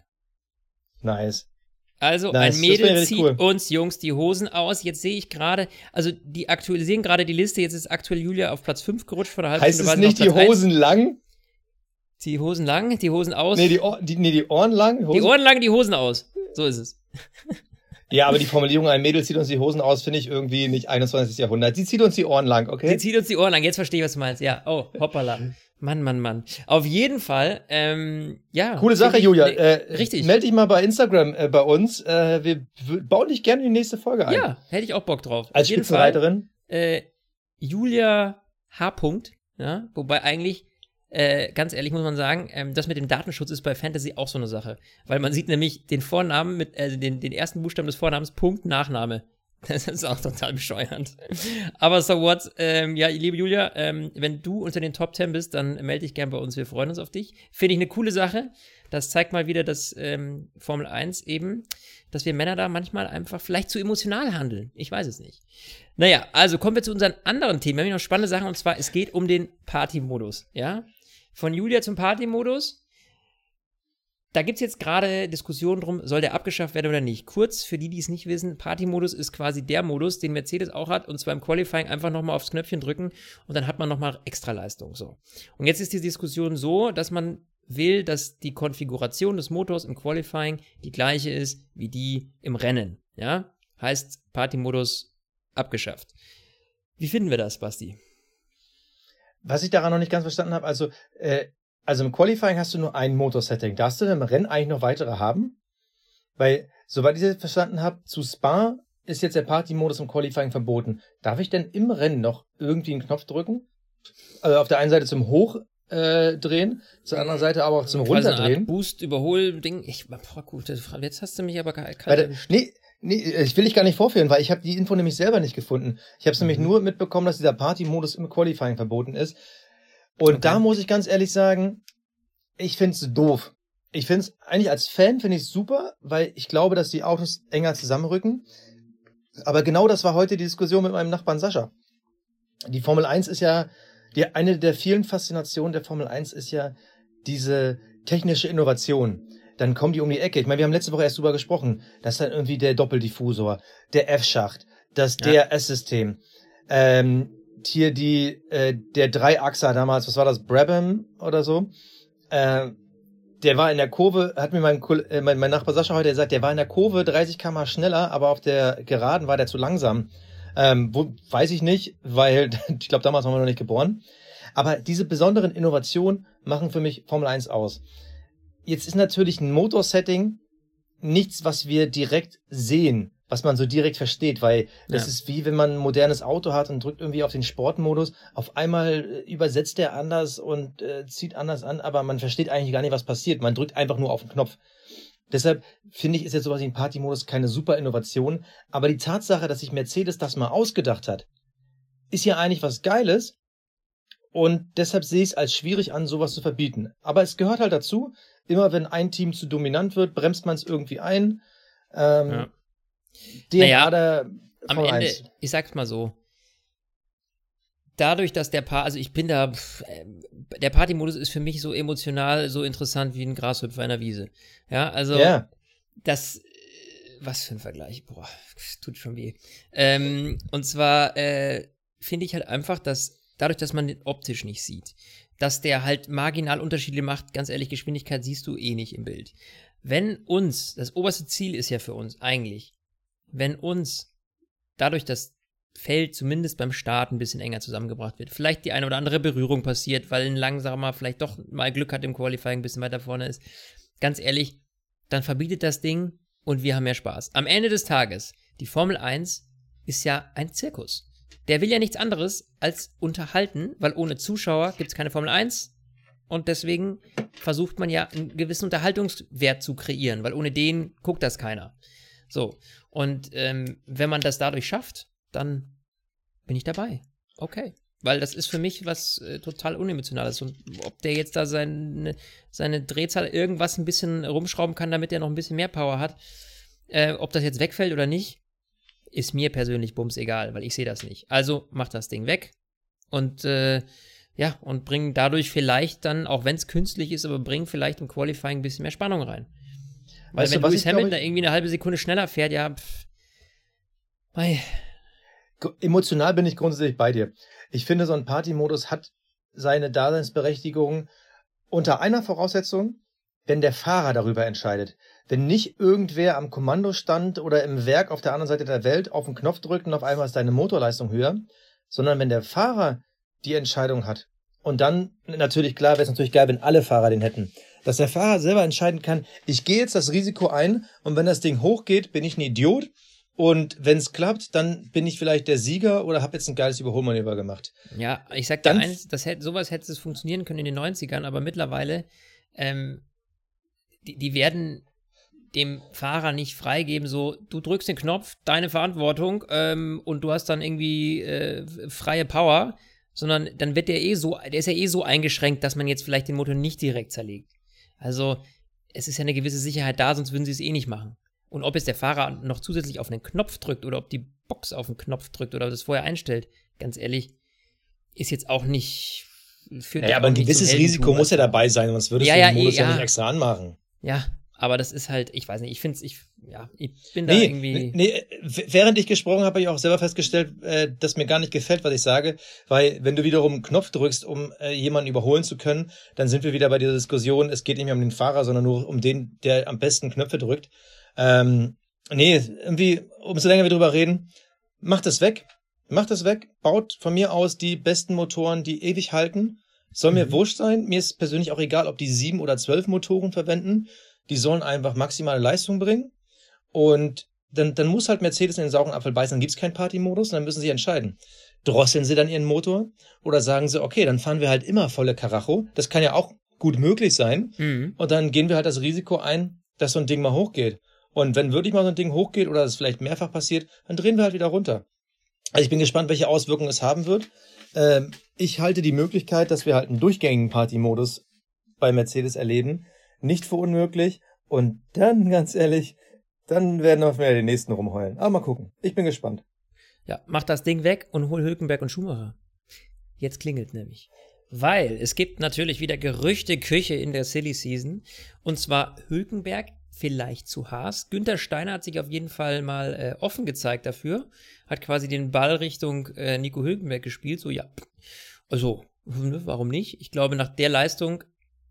Nice. Also Nice, ein Mädel zieht cool. uns Jungs die Hosen aus. Jetzt sehe ich gerade, also die aktualisieren gerade die Liste. Jetzt ist aktuell Julia auf Platz 5 gerutscht vor einer halben Heißt Stunde. es war sie nicht die Platz 1. Hosen lang? Die Hosen lang, die Hosen aus. Nee, die, Ohr, die, nee, die Ohren lang? Hosen? die Ohren lang, die Hosen aus. So ist es. Ja, aber die Formulierung, ein Mädel zieht uns die Hosen aus, finde ich irgendwie nicht 21. Jahrhundert. Sie zieht uns die Ohren lang, Sie okay? zieht uns die Ohren lang. Jetzt verstehe ich, was du meinst. Ja, oh, hoppala. Mann, Mann, Mann. Auf jeden Fall, ähm, ja. Coole Sache, Julia. Äh, richtig. Meld dich mal bei Instagram äh, bei uns. Äh, wir, bauen dich gerne in die nächste Folge ein. Ja, hätte ich auch Bock drauf. Als jeden Fall. Spitzenreiterin. äh, Julia H. -Punkt, ja, wobei eigentlich, äh, ganz ehrlich muss man sagen, ähm, das mit dem Datenschutz ist bei Fantasy auch so eine Sache. Weil man sieht nämlich den Vornamen mit, äh, den, den ersten Buchstaben des Vornamens, Punkt, Nachname. Das ist auch total bescheuernd. Aber so what, ähm, ja, liebe Julia, ähm, wenn du unter den Top 10 bist, dann melde dich gern bei uns. Wir freuen uns auf dich. Finde ich eine coole Sache. Das zeigt mal wieder, dass ähm, Formel 1 eben, dass wir Männer da manchmal einfach vielleicht zu emotional handeln. Ich weiß es nicht. Naja, also kommen wir zu unseren anderen Themen. Wir haben noch spannende Sachen und zwar, es geht um den Party-Modus, ja? Von Julia zum Party-Modus. Da gibt es jetzt gerade Diskussionen drum, soll der abgeschafft werden oder nicht. Kurz, für die, die es nicht wissen, Party-Modus ist quasi der Modus, den Mercedes auch hat, und zwar im Qualifying einfach nochmal aufs Knöpfchen drücken und dann hat man nochmal Extraleistung. So. Und jetzt ist die Diskussion so, dass man will, dass die Konfiguration des Motors im Qualifying die gleiche ist wie die im Rennen. Ja? Heißt Party-Modus abgeschafft. Wie finden wir das, Basti? Was ich daran noch nicht ganz verstanden habe, also, äh, also im Qualifying hast du nur ein Motorsetting. Darfst du denn im Rennen eigentlich noch weitere haben? Weil, soweit ich das verstanden habe, zu Spa ist jetzt der Party-Modus im Qualifying verboten. Darf ich denn im Rennen noch irgendwie einen Knopf drücken? Also auf der einen Seite zum Hochdrehen, äh, drehen, zur anderen Seite aber auch zum Art Runterdrehen. Boost, Überhol-Ding. Ich, boah, gut, jetzt hast du mich aber erwischt. nee, nee, ich will dich gar nicht vorführen, weil ich habe die Info nämlich selber nicht gefunden. Ich habe es nämlich Mhm. nur mitbekommen, dass dieser Party-Modus im Qualifying verboten ist. Und Okay. da muss ich ganz ehrlich sagen, ich find's doof. Ich find's eigentlich als Fan finde ich super, weil ich glaube, dass die Autos enger zusammenrücken. Aber genau das war heute die Diskussion mit meinem Nachbarn Sascha. Die Formel 1 ist ja, die, eine der vielen Faszinationen der Formel 1 ist ja diese technische Innovation. Dann kommen die um die Ecke. Ich meine, wir haben letzte Woche erst drüber gesprochen. Das ist dann irgendwie der Doppeldiffusor, der F-Schacht, das. DRS-System. Ähm, hier die, äh, der Dreiachser damals, was war das, Brabham oder so? Äh, der war in der Kurve, hat mir mein, äh, mein, mein Nachbar Sascha heute gesagt, der war in der Kurve 30 km schneller, aber auf der Geraden war der zu langsam. Ähm, wo, weiß ich nicht, weil ich glaube, damals waren wir noch nicht geboren. Aber diese besonderen Innovationen machen für mich Formel 1 aus. Jetzt ist natürlich ein Motorsetting nichts, was wir direkt sehen, was man so direkt versteht, weil das Ja. ist wie wenn man ein modernes Auto hat und drückt irgendwie auf den Sportmodus. Auf einmal äh, übersetzt er anders und äh, zieht anders an, aber man versteht eigentlich gar nicht, was passiert. Man drückt einfach nur auf den Knopf. Deshalb finde ich, ist jetzt sowas wie ein Partymodus keine super Innovation. Aber die Tatsache, dass sich Mercedes das mal ausgedacht hat, ist ja eigentlich was Geiles. Und deshalb sehe ich es als schwierig an, sowas zu verbieten. Aber es gehört halt dazu. Immer wenn ein Team zu dominant wird, bremst man es irgendwie ein. Ähm, Ja. DNA Naja, der Am Ende, 1. ich sag's mal so. Dadurch, dass der Paar, also ich bin da, pff, äh, der Partymodus ist für mich so emotional, so interessant wie ein Grashüpfer in der Wiese. Ja, also Ja, das, äh, was für ein Vergleich, boah, tut schon weh. Ähm, und zwar äh, finde ich halt einfach, dass dadurch, dass man den optisch nicht sieht, dass der halt marginal Unterschiede macht, ganz ehrlich, Geschwindigkeit siehst du eh nicht im Bild. Wenn uns, das oberste Ziel ist ja für uns eigentlich, wenn uns dadurch das Feld zumindest beim Start ein bisschen enger zusammengebracht wird, vielleicht die eine oder andere Berührung passiert, weil ein langsamer vielleicht doch mal Glück hat im Qualifying ein bisschen weiter vorne ist, ganz ehrlich, dann verbietet das Ding und wir haben mehr Spaß. Am Ende des Tages, die Formel 1 ist ja ein Zirkus. Der will ja nichts anderes als unterhalten, weil ohne Zuschauer gibt es keine Formel 1. Und deswegen versucht man ja einen gewissen Unterhaltungswert zu kreieren, weil ohne den guckt das keiner. So. Und ähm, wenn man das dadurch schafft, dann bin ich dabei. Okay. Weil das ist für mich was äh, total unemotionales. Und ob der jetzt da seine, seine Drehzahl irgendwas ein bisschen rumschrauben kann, damit er noch ein bisschen mehr Power hat, äh, ob das jetzt wegfällt oder nicht, ist mir persönlich bums egal, weil ich sehe das nicht. Also mach das Ding weg und äh, ja, und bring dadurch vielleicht dann, auch wenn es künstlich ist, aber bring vielleicht im Qualifying ein bisschen mehr Spannung rein. Weil weißt wenn du, Lewis Hamilton da irgendwie eine halbe Sekunde schneller fährt, ja, pff, mei. Emotional bin ich grundsätzlich bei dir. Ich finde, so ein Party-Modus hat seine Daseinsberechtigung unter einer Voraussetzung, wenn der Fahrer darüber entscheidet. Wenn nicht irgendwer am Kommandostand oder im Werk auf der anderen Seite der Welt auf den Knopf drückt und auf einmal ist deine Motorleistung höher, sondern wenn der Fahrer die Entscheidung hat. Und dann natürlich klar, wäre es natürlich geil, wenn alle Fahrer den hätten. Dass der Fahrer selber entscheiden kann, ich gehe jetzt das Risiko ein und wenn das Ding hochgeht, bin ich ein Idiot. Und wenn es klappt, dann bin ich vielleicht der Sieger oder habe jetzt ein geiles Überholmanöver gemacht. Ja, ich sag dir eins, das hätte, sowas hätte es funktionieren können in den 90ern, aber mittlerweile ähm, die, die werden dem Fahrer nicht freigeben, so, du drückst den Knopf, deine Verantwortung ähm, und du hast dann irgendwie äh, freie Power, sondern dann wird der eh so, der ist ja eh so eingeschränkt, dass man jetzt vielleicht den Motor nicht direkt zerlegt. Also, es ist ja eine gewisse Sicherheit da, sonst würden sie es eh nicht machen. Und ob jetzt der Fahrer noch zusätzlich auf einen Knopf drückt oder ob die Box auf den Knopf drückt oder das vorher einstellt, ganz ehrlich, ist jetzt auch nicht. Führt ja, aber ein gewisses Risiko muss ja dabei sein, sonst würdest ja, du den ja, Modus ja, ja nicht extra anmachen. Ja, aber das ist halt, ich weiß nicht, ich finde es, ich, ja, ich bin da nee, irgendwie. Nee, während ich gesprochen habe, habe ich auch selber festgestellt, äh, dass mir gar nicht gefällt, was ich sage, weil wenn du wiederum einen Knopf drückst, um äh, jemanden überholen zu können, dann sind wir wieder bei dieser Diskussion, es geht nicht mehr um den Fahrer, sondern nur um den, der am besten Knöpfe drückt. Ähm, nee, irgendwie, umso länger wir drüber reden, macht es weg. Macht es weg, baut von mir aus die besten Motoren, die ewig halten. Soll mir mhm. wurscht sein. Mir ist persönlich auch egal, ob die sieben oder zwölf Motoren verwenden die sollen einfach maximale Leistung bringen. Und dann, dann muss halt Mercedes in den sauren Apfel beißen, dann gibt's keinen Party-Modus, dann müssen sie entscheiden. Drosseln sie dann ihren Motor oder sagen sie, okay, dann fahren wir halt immer volle Karacho. Das kann ja auch gut möglich sein. Mhm. Und dann gehen wir halt das Risiko ein, dass so ein Ding mal hochgeht. Und wenn wirklich mal so ein Ding hochgeht oder es vielleicht mehrfach passiert, dann drehen wir halt wieder runter. Also ich bin gespannt, welche Auswirkungen es haben wird. Ähm, ich halte die Möglichkeit, dass wir halt einen durchgängigen Party-Modus bei Mercedes erleben, nicht für unmöglich. Und dann, ganz ehrlich, dann werden noch mehr die nächsten rumheulen. Aber mal gucken. Ich bin gespannt. Ja, mach das Ding weg und hol Hülkenberg und Schumacher. Jetzt klingelt nämlich. Weil es gibt natürlich wieder Gerüchte Küche in der Silly Season. Und zwar Hülkenberg vielleicht zu Haas. Günther Steiner hat sich auf jeden Fall mal äh, offen gezeigt dafür. Hat quasi den Ball Richtung äh, Nico Hülkenberg gespielt. So, ja, also, warum nicht? Ich glaube, nach der Leistung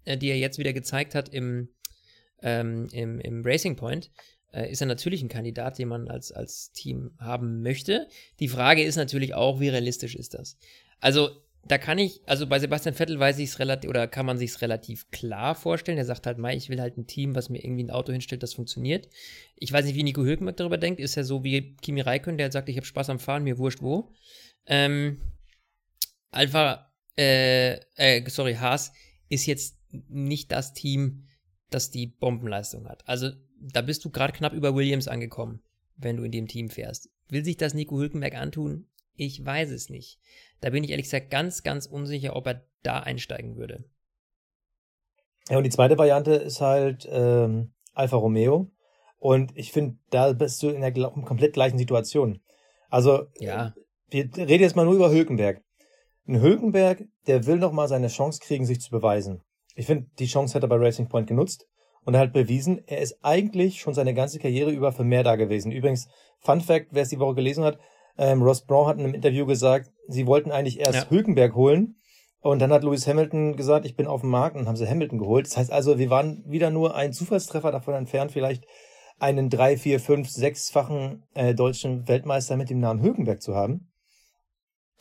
die er jetzt wieder gezeigt hat im, ähm, im, im Racing Point, äh, ist er natürlich ein Kandidat, den man als, als Team haben möchte. Die Frage ist natürlich auch, wie realistisch ist das? Also, da kann ich, also bei Sebastian Vettel weiß ich es relativ, oder kann man sich es relativ klar vorstellen. Er sagt halt, Mai, ich will halt ein Team, was mir irgendwie ein Auto hinstellt, das funktioniert. Ich weiß nicht, wie Nico Hülkenberg darüber denkt. Ist er so wie Kimi Räikkönen, der halt sagt, ich habe Spaß am Fahren, mir wurscht wo. Ähm, Alpha, äh, äh, sorry, Haas ist jetzt nicht das Team, das die Bombenleistung hat. Also da bist du gerade knapp über Williams angekommen, wenn du in dem Team fährst. Will sich das Nico Hülkenberg antun? Ich weiß es nicht. Da bin ich ehrlich gesagt ganz, ganz unsicher, ob er da einsteigen würde. Ja, und die zweite Variante ist halt ähm, Alfa Romeo. Und ich finde, da bist du in der komplett gleichen Situation. Also, ja. wir reden jetzt mal nur über Hülkenberg. Ein Hülkenberg, der will noch mal seine Chance kriegen, sich zu beweisen. Ich finde, die Chance hat er bei Racing Point genutzt und er hat bewiesen, er ist eigentlich schon seine ganze Karriere über für mehr da gewesen. Übrigens, Fun Fact, wer es die Woche gelesen hat, Ähm, Ross Brown hat in einem Interview gesagt, sie wollten eigentlich erst Ja. Hülkenberg holen. Und dann hat Lewis Hamilton gesagt, ich bin auf dem Markt und haben sie Hamilton geholt. Das heißt also, wir waren wieder nur ein Zufallstreffer davon entfernt, vielleicht einen drei, vier, fünf, sechsfachen äh, deutschen Weltmeister mit dem Namen Hülkenberg zu haben.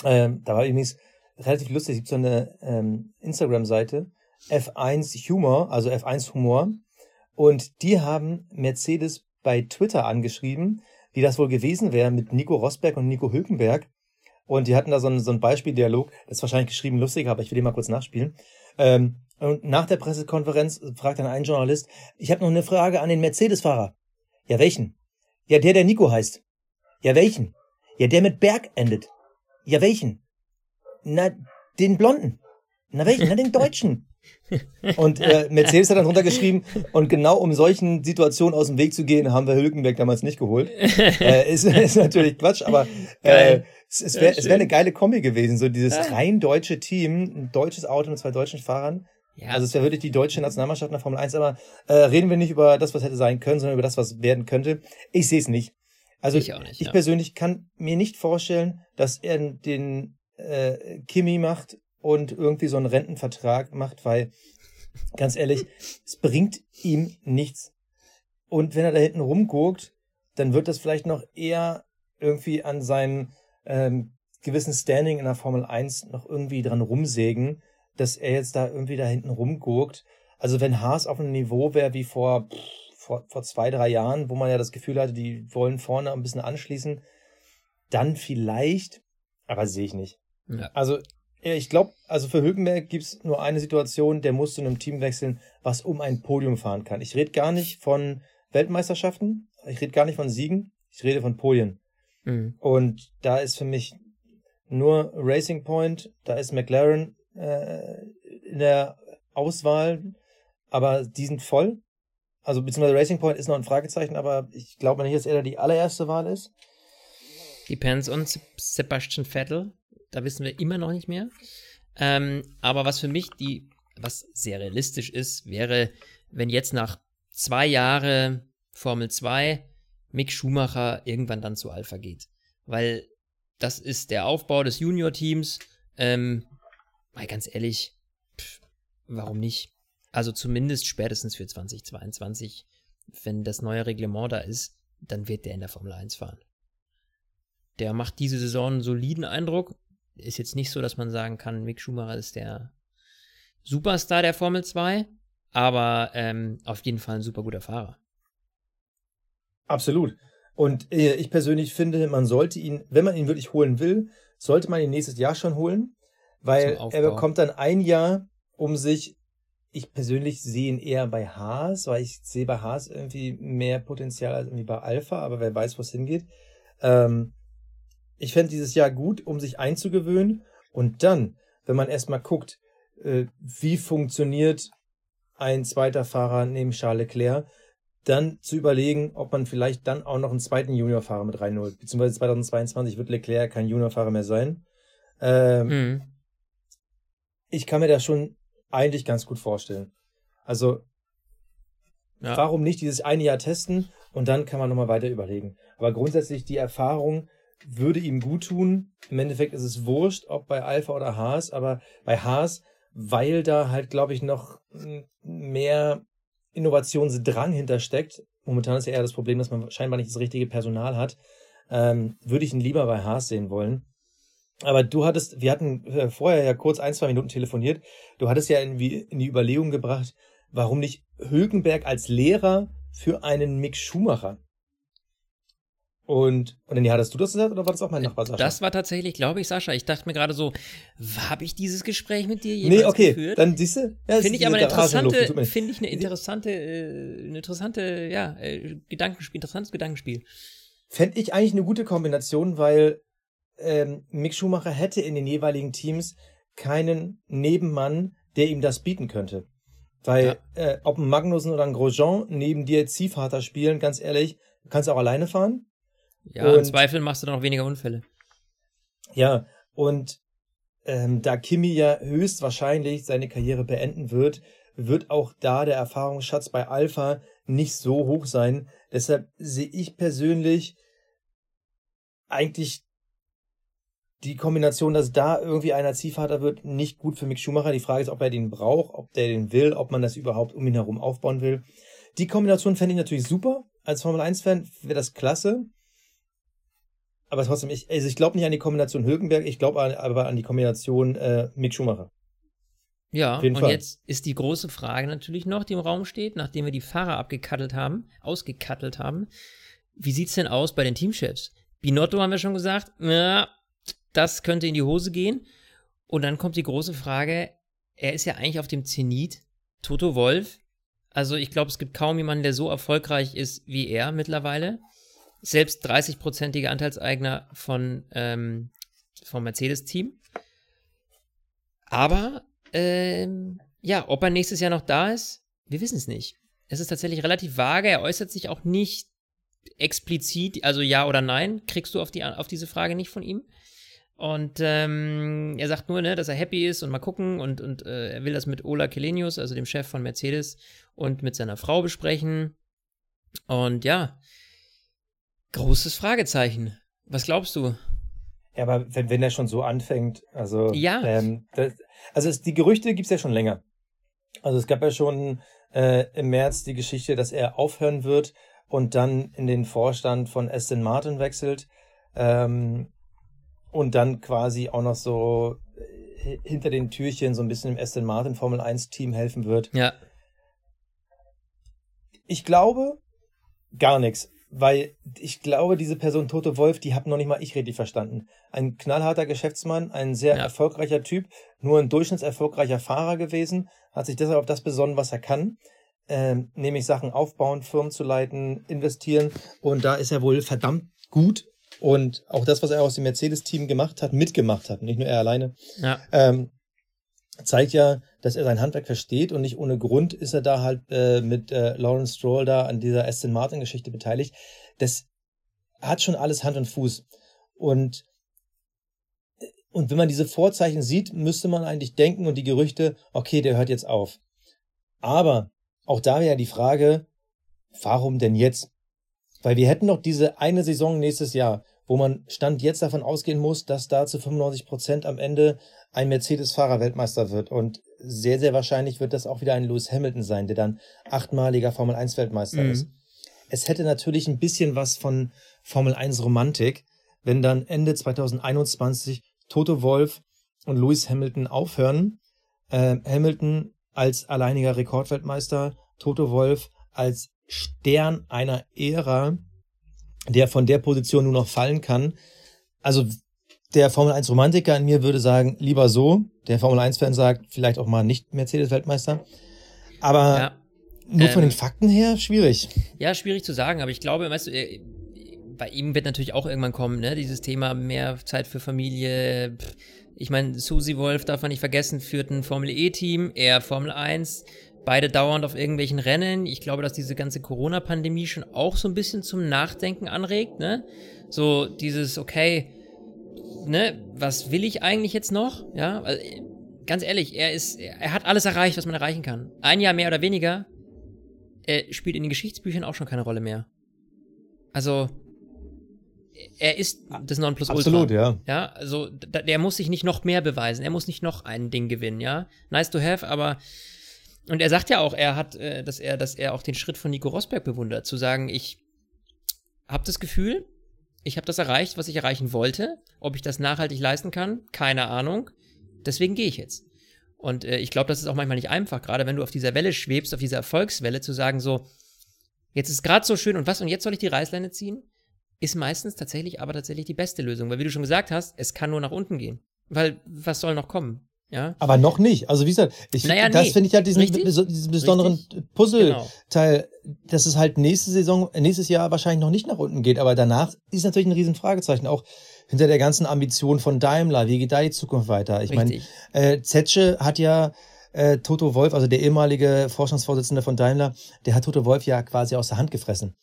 Ähm, da war übrigens relativ lustig, es gibt so eine ähm, Instagram-Seite, F1 Humor, also F1 Humor. Und die haben Mercedes bei Twitter angeschrieben, wie das wohl gewesen wäre mit Nico Rosberg und Nico Hülkenberg. Und die hatten da so einen, so einen Beispieldialog, das ist wahrscheinlich geschrieben lustig, aber ich will den mal kurz nachspielen. Ähm, und nach der Pressekonferenz fragt dann ein Journalist, ich habe noch eine Frage an den Mercedes-Fahrer. Ja, welchen? Ja, der, der Nico heißt. Ja, welchen? Ja, der mit Berg endet. Ja, welchen? Na, den Blonden. Na, welchen? Na, den Deutschen. Und äh, Mercedes hat dann runtergeschrieben, und genau um solchen Situationen aus dem Weg zu gehen, haben wir Hülkenberg damals nicht geholt. äh, ist, ist natürlich Quatsch, aber äh, es, es wäre wär eine geile Kombi gewesen, so dieses rein deutsche Team, ein deutsches Auto mit zwei deutschen Fahrern. Ja, Also es wäre wirklich die deutsche Nationalmannschaft in der Formel 1, aber äh, reden wir nicht über das, was hätte sein können, sondern über das, was werden könnte. Ich sehe es nicht. Also Ich nicht, ich ja. persönlich kann mir nicht vorstellen, dass er den äh, Kimi macht und irgendwie so einen Rentenvertrag macht, weil ganz ehrlich, es bringt ihm nichts. Und wenn er da hinten rumguckt, dann wird das vielleicht noch eher irgendwie an seinem ähm, gewissen Standing in der Formel 1 noch irgendwie dran rumsägen, dass er jetzt da irgendwie da hinten rumguckt. Also wenn Haas auf einem Niveau wäre wie vor, pff, vor, vor zwei, drei Jahren, wo man ja das Gefühl hatte, die wollen vorne ein bisschen anschließen, dann vielleicht, aber sehe ich nicht. Ja. Also ja, ich glaube, also für Hülkenberg gibt's nur eine Situation, der muss zu einem Team wechseln, was um ein Podium fahren kann. Ich rede gar nicht von Weltmeisterschaften, ich rede gar nicht von Siegen, ich rede von Podien. Mhm. Und da ist für mich nur Racing Point, da ist McLaren äh, in der Auswahl, aber die sind voll. Also beziehungsweise Racing Point ist noch ein Fragezeichen, aber ich glaube nicht, dass er da die allererste Wahl ist. Depends on Seb- Sebastian Vettel. Da wissen wir immer noch nicht mehr. Ähm, aber was für mich die, was sehr realistisch ist, wäre, wenn jetzt nach zwei Jahre Formel 2 Mick Schumacher irgendwann dann zu Alpha geht. Weil das ist der Aufbau des Junior-Teams. Ähm, mal ganz ehrlich, pff, warum nicht? Also zumindest spätestens für 2022, wenn das neue Reglement da ist, dann wird der in der Formel 1 fahren. Der macht diese Saison einen soliden Eindruck. Ist jetzt nicht so, dass man sagen kann, Mick Schumacher ist der Superstar der Formel 2, aber ähm, auf jeden Fall ein super guter Fahrer. Absolut. Und äh, ich persönlich finde, man sollte ihn, wenn man ihn wirklich holen will, sollte man ihn nächstes Jahr schon holen, weil er bekommt dann ein Jahr, um sich, ich persönlich sehe ihn eher bei Haas, weil ich sehe bei Haas irgendwie mehr Potenzial als irgendwie bei Alpha, aber wer weiß, wo es hingeht. Ähm, ich fände dieses Jahr gut, um sich einzugewöhnen und dann, wenn man erstmal guckt, äh, wie funktioniert ein zweiter Fahrer neben Charles Leclerc, dann zu überlegen, ob man vielleicht dann auch noch einen zweiten Juniorfahrer mit reinholt. Beziehungsweise 2022 wird Leclerc kein Juniorfahrer mehr sein. Ähm, Mhm. Ich kann mir das schon eigentlich ganz gut vorstellen. Also, Ja. warum nicht dieses eine Jahr testen und dann kann man nochmal weiter überlegen. Aber grundsätzlich die Erfahrung würde ihm gut tun. Im Endeffekt ist es wurscht, ob bei Alpha oder Haas, aber bei Haas, weil da halt, glaube ich, noch mehr Innovationsdrang hintersteckt. Momentan ist ja eher das Problem, dass man scheinbar nicht das richtige Personal hat. Ähm, würde ich ihn lieber bei Haas sehen wollen. Aber du hattest, wir hatten äh, vorher ja kurz ein, zwei Minuten telefoniert. Du hattest ja in, wie- in die Überlegung gebracht, warum nicht Hülkenberg als Lehrer für einen Mick Schumacher? Und, und dann hattest du das gesagt oder war das auch mein Nachbar Sascha? Das war tatsächlich, glaube ich, Sascha. Ich dachte mir gerade so, habe ich dieses Gespräch mit dir jemals nee, okay, geführt? dann siehst du. Ja, Finde ich aber eine Garagenluft, interessante, finde ich eine interessante, äh, eine interessante, ja, äh, Gedankenspiel, interessantes Gedankenspiel. Fände ich eigentlich eine gute Kombination, weil ähm, Mick Schumacher hätte in den jeweiligen Teams keinen Nebenmann, der ihm das bieten könnte. Weil äh, ob ein Magnussen oder ein Grosjean neben dir Ziehvater spielen, ganz ehrlich, du kannst auch alleine fahren. Ja, im Und- Zweifel machst du dann auch weniger Unfälle. Ja, und ähm, da Kimi ja höchstwahrscheinlich seine Karriere beenden wird, wird auch da der Erfahrungsschatz bei Alpha nicht so hoch sein. Deshalb sehe ich persönlich eigentlich die Kombination, dass da irgendwie einer Ziehvater wird, nicht gut für Mick Schumacher. Die Frage ist, ob er den braucht, ob der den will, ob man das überhaupt um ihn herum aufbauen will. Die Kombination fände ich natürlich super. Als Formel 1-Fan wäre das klasse. Aber trotzdem, ich, also ich glaube nicht an die Kombination Hülkenberg, ich glaube aber an die Kombination äh, Mick Schumacher. Ja, und Fall. jetzt ist die große Frage natürlich noch, die im Raum steht, nachdem wir die Fahrer abgekattelt haben, ausgekattelt haben. Wie sieht's denn aus bei den Teamchefs? Binotto haben wir schon gesagt, ja, das könnte in die Hose gehen. Und dann kommt die große Frage, er ist ja eigentlich auf dem Zenit. Toto Wolf, also ich glaube, es gibt kaum jemanden, der so erfolgreich ist wie er mittlerweile. Selbst 30-prozentiger Anteilseigner von, ähm, vom Mercedes-Team. Aber, ähm, ja, ob er nächstes Jahr noch da ist, wir wissen es nicht. Es ist tatsächlich relativ vage. Er äußert sich auch nicht explizit, also ja oder nein, kriegst du auf, die, auf diese Frage nicht von ihm. Und ähm, er sagt nur, ne, dass er happy ist und mal gucken und, und äh, er will das mit Ola Kelenius, also dem Chef von Mercedes, und mit seiner Frau besprechen. Und ja, großes Fragezeichen. Was glaubst du? Ja, aber wenn, wenn er schon so anfängt, also ja. Ähm, das, also es, die Gerüchte gibt es ja schon länger. Also es gab ja schon äh, im März die Geschichte, dass er aufhören wird und dann in den Vorstand von Aston Martin wechselt. Ähm, und dann quasi auch noch so äh, hinter den Türchen so ein bisschen im Aston Martin Formel 1 Team helfen wird. Ja. Ich glaube gar nichts, weil ich glaube, diese Person Toto Wolf, die habe noch nicht mal ich richtig verstanden. Ein knallharter Geschäftsmann, ein sehr ja. erfolgreicher Typ, nur ein durchschnittserfolgreicher Fahrer gewesen, hat sich deshalb auf das besonnen, was er kann. Ähm, nämlich Sachen aufbauen, Firmen zu leiten, investieren. Und da ist er wohl verdammt gut und auch das, was er aus dem Mercedes-Team gemacht hat, mitgemacht hat, nicht nur er alleine, ja. ähm, zeigt ja, dass er sein Handwerk versteht und nicht ohne Grund ist er da halt äh, mit äh, Lawrence Stroll da an dieser Aston Martin-Geschichte beteiligt. Das hat schon alles Hand und Fuß. Und und wenn man diese Vorzeichen sieht, müsste man eigentlich denken und die Gerüchte, okay, der hört jetzt auf. Aber auch da wäre ja die Frage, warum denn jetzt? Weil wir hätten noch diese eine Saison nächstes Jahr, wo man Stand jetzt davon ausgehen muss, dass da zu 95 Prozent am Ende ein Mercedes-Fahrer Weltmeister wird. Und sehr, sehr wahrscheinlich wird das auch wieder ein Lewis Hamilton sein, der dann achtmaliger Formel 1 Weltmeister mhm. ist. Es hätte natürlich ein bisschen was von Formel 1 Romantik, wenn dann Ende 2021 Toto Wolf und Lewis Hamilton aufhören. Äh, Hamilton als alleiniger Rekordweltmeister, Toto Wolf als Stern einer Ära, der von der Position nur noch fallen kann. Also der Formel 1 Romantiker in mir würde sagen, lieber so. Der Formel 1 Fan sagt, vielleicht auch mal nicht Mercedes Weltmeister. Aber ja, nur ähm, von den Fakten her schwierig. Ja, schwierig zu sagen, aber ich glaube, weißt du, äh, bei ihm wird natürlich auch irgendwann kommen, ne, dieses Thema mehr Zeit für Familie. Ich meine, Susi Wolf darf man nicht vergessen, führt ein Formel E Team, er Formel 1 beide dauernd auf irgendwelchen Rennen. Ich glaube, dass diese ganze Corona-Pandemie schon auch so ein bisschen zum Nachdenken anregt, ne? So dieses, okay, ne, was will ich eigentlich jetzt noch? Ja, also, ganz ehrlich, er ist, er hat alles erreicht, was man erreichen kann. Ein Jahr mehr oder weniger, er spielt in den Geschichtsbüchern auch schon keine Rolle mehr. Also, er ist das Nonplusultra. Absolut, ja. Ja, also, der muss sich nicht noch mehr beweisen. Er muss nicht noch ein Ding gewinnen, ja. Nice to have, aber und er sagt ja auch, er hat, äh, dass er, dass er auch den Schritt von Nico Rosberg bewundert, zu sagen, ich habe das Gefühl, ich habe das erreicht, was ich erreichen wollte. Ob ich das nachhaltig leisten kann, keine Ahnung. Deswegen gehe ich jetzt. Und äh, ich glaube, das ist auch manchmal nicht einfach, gerade wenn du auf dieser Welle schwebst, auf dieser Erfolgswelle, zu sagen so, jetzt ist gerade so schön und was und jetzt soll ich die Reißleine ziehen, ist meistens tatsächlich aber tatsächlich die beste Lösung, weil wie du schon gesagt hast, es kann nur nach unten gehen, weil was soll noch kommen? Ja. Aber noch nicht. Also wie gesagt, ich, naja, das nee. finde ich halt diesen, diesen besonderen Puzzleteil, genau. dass es halt nächste Saison, nächstes Jahr wahrscheinlich noch nicht nach unten geht, aber danach ist natürlich ein riesen Fragezeichen. Auch hinter der ganzen Ambition von Daimler, wie geht da die Zukunft weiter? Ich meine, äh, Zetsche hat ja äh, Toto Wolf, also der ehemalige Vorstandsvorsitzende von Daimler, der hat Toto Wolf ja quasi aus der Hand gefressen.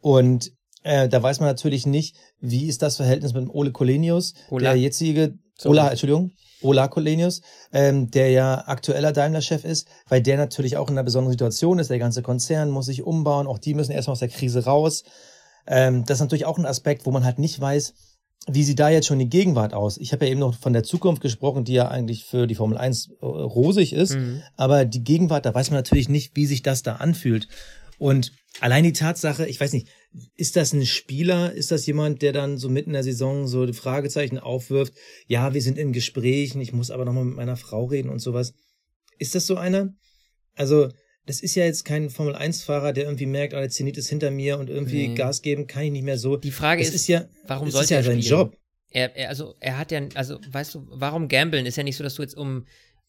Und äh, da weiß man natürlich nicht, wie ist das Verhältnis mit dem Ole Kolenius, Ola. der jetzige Sorry. Ola, Entschuldigung, Ola Kolenius, ähm, der ja aktueller Daimler-Chef ist, weil der natürlich auch in einer besonderen Situation ist. Der ganze Konzern muss sich umbauen, auch die müssen erstmal aus der Krise raus. Ähm, das ist natürlich auch ein Aspekt, wo man halt nicht weiß, wie sieht da jetzt schon die Gegenwart aus? Ich habe ja eben noch von der Zukunft gesprochen, die ja eigentlich für die Formel 1 äh, rosig ist. Mhm. Aber die Gegenwart, da weiß man natürlich nicht, wie sich das da anfühlt. Und allein die Tatsache, ich weiß nicht, ist das ein Spieler? Ist das jemand, der dann so mitten in der Saison so die Fragezeichen aufwirft? Ja, wir sind in Gesprächen, ich muss aber nochmal mit meiner Frau reden und sowas. Ist das so einer? Also, das ist ja jetzt kein Formel-1-Fahrer, der irgendwie merkt, oh, der Zenit ist hinter mir und irgendwie nee. Gas geben kann ich nicht mehr so. Die Frage ist, ist, ja, warum sollte ja er sein Job? Er, er, also, er hat ja, also, weißt du, warum gambeln? Ist ja nicht so, dass du jetzt um,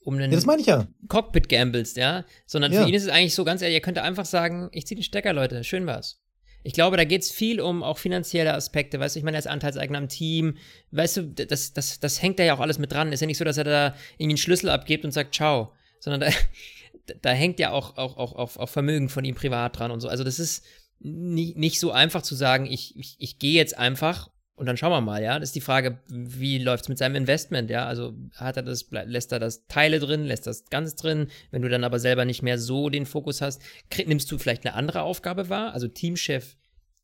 um einen ja, das meine ich ja. Cockpit gamblest, ja? Sondern ja. für ihn ist es eigentlich so ganz ehrlich, er könnte einfach sagen, ich ziehe den Stecker, Leute, schön war's. Ich glaube, da geht es viel um auch finanzielle Aspekte, weißt du, ich meine, als Anteilseigner am Team, weißt du, das, das, das hängt da ja auch alles mit dran. Ist ja nicht so, dass er da irgendwie einen Schlüssel abgibt und sagt, ciao, sondern da, da hängt ja auch, auch, auch, auch, auch Vermögen von ihm privat dran und so. Also das ist nicht, nicht so einfach zu sagen, ich, ich, ich gehe jetzt einfach und dann schauen wir mal, ja. Das ist die Frage, wie läuft es mit seinem Investment, ja? Also hat er das, lässt er das Teile drin, lässt das ganz drin? Wenn du dann aber selber nicht mehr so den Fokus hast, nimmst du vielleicht eine andere Aufgabe wahr? Also Teamchef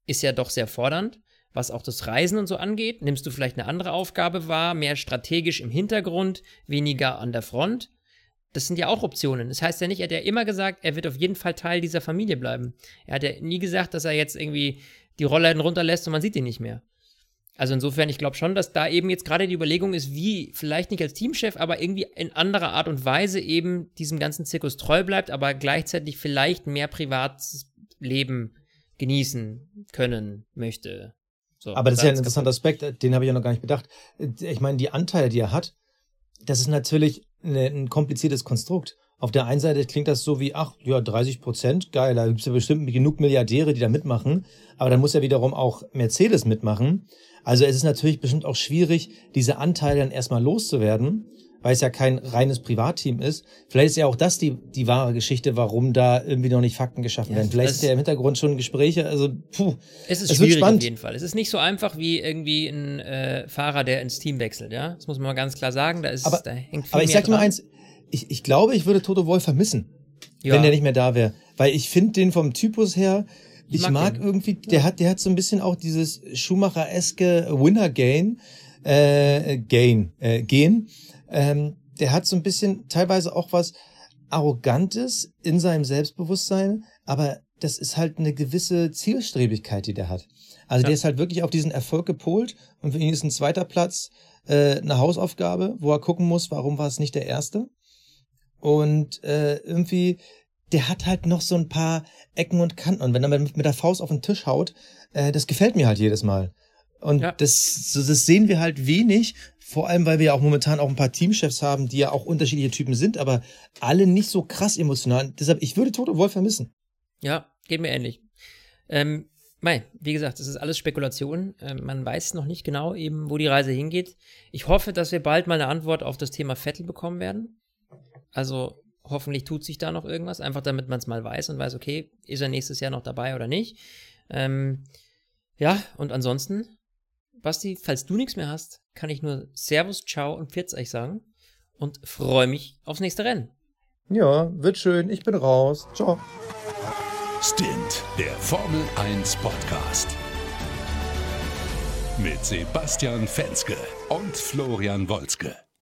ist ja doch sehr fordernd, was auch das Reisen und so angeht. Nimmst du vielleicht eine andere Aufgabe wahr, mehr strategisch im Hintergrund, weniger an der Front? Das sind ja auch Optionen. Das heißt ja nicht, er hat ja immer gesagt, er wird auf jeden Fall Teil dieser Familie bleiben. Er hat ja nie gesagt, dass er jetzt irgendwie die Rollläden runterlässt und man sieht ihn nicht mehr. Also insofern, ich glaube schon, dass da eben jetzt gerade die Überlegung ist, wie vielleicht nicht als Teamchef, aber irgendwie in anderer Art und Weise eben diesem ganzen Zirkus treu bleibt, aber gleichzeitig vielleicht mehr Privatleben genießen können möchte. So, aber das ist ja ein interessanter Aspekt, den habe ich ja noch gar nicht bedacht. Ich meine, die Anteile, die er hat, das ist natürlich eine, ein kompliziertes Konstrukt. Auf der einen Seite klingt das so wie, ach, ja, 30 Prozent, geil, da gibt es ja bestimmt genug Milliardäre, die da mitmachen. Aber dann muss ja wiederum auch Mercedes mitmachen. Also es ist natürlich bestimmt auch schwierig, diese Anteile dann erstmal loszuwerden, weil es ja kein reines Privatteam ist. Vielleicht ist ja auch das die, die wahre Geschichte, warum da irgendwie noch nicht Fakten geschaffen ja, werden. Vielleicht ist ja im Hintergrund schon Gespräche. Also, puh. Es ist es schwierig auf jeden Fall. Es ist nicht so einfach wie irgendwie ein äh, Fahrer, der ins Team wechselt, ja. Das muss man mal ganz klar sagen. Da ist, aber, da hängt viel Aber ich sag dir mal eins, ich, ich glaube, ich würde Toto Wolf vermissen, ja. wenn der nicht mehr da wäre. Weil ich finde den vom Typus her, ich, ich mag, mag irgendwie, der hat, der hat so ein bisschen auch dieses Schumacher-eske Winner-Gain, äh, Gain, äh, Gen. Ähm, der hat so ein bisschen teilweise auch was Arrogantes in seinem Selbstbewusstsein, aber das ist halt eine gewisse Zielstrebigkeit, die der hat. Also ja. der ist halt wirklich auf diesen Erfolg gepolt und für ihn ist ein zweiter Platz äh, eine Hausaufgabe, wo er gucken muss, warum war es nicht der erste. Und äh, irgendwie, der hat halt noch so ein paar Ecken und Kanten. Und wenn er mit, mit der Faust auf den Tisch haut, äh, das gefällt mir halt jedes Mal. Und ja. das, so, das sehen wir halt wenig, vor allem, weil wir ja auch momentan auch ein paar Teamchefs haben, die ja auch unterschiedliche Typen sind, aber alle nicht so krass emotional. Deshalb, ich würde Toto Wolf vermissen. Ja, geht mir ähnlich. Ähm, Mei, wie gesagt, das ist alles Spekulation. Ähm, man weiß noch nicht genau eben, wo die Reise hingeht. Ich hoffe, dass wir bald mal eine Antwort auf das Thema Vettel bekommen werden. Also hoffentlich tut sich da noch irgendwas, einfach damit man es mal weiß und weiß, okay, ist er nächstes Jahr noch dabei oder nicht. Ähm, ja, und ansonsten, Basti, falls du nichts mehr hast, kann ich nur Servus, Ciao und Pfiat euch sagen und freue mich aufs nächste Rennen. Ja, wird schön. Ich bin raus. Ciao. Stint, der Formel 1 Podcast. Mit Sebastian Fenske und Florian Wolzke.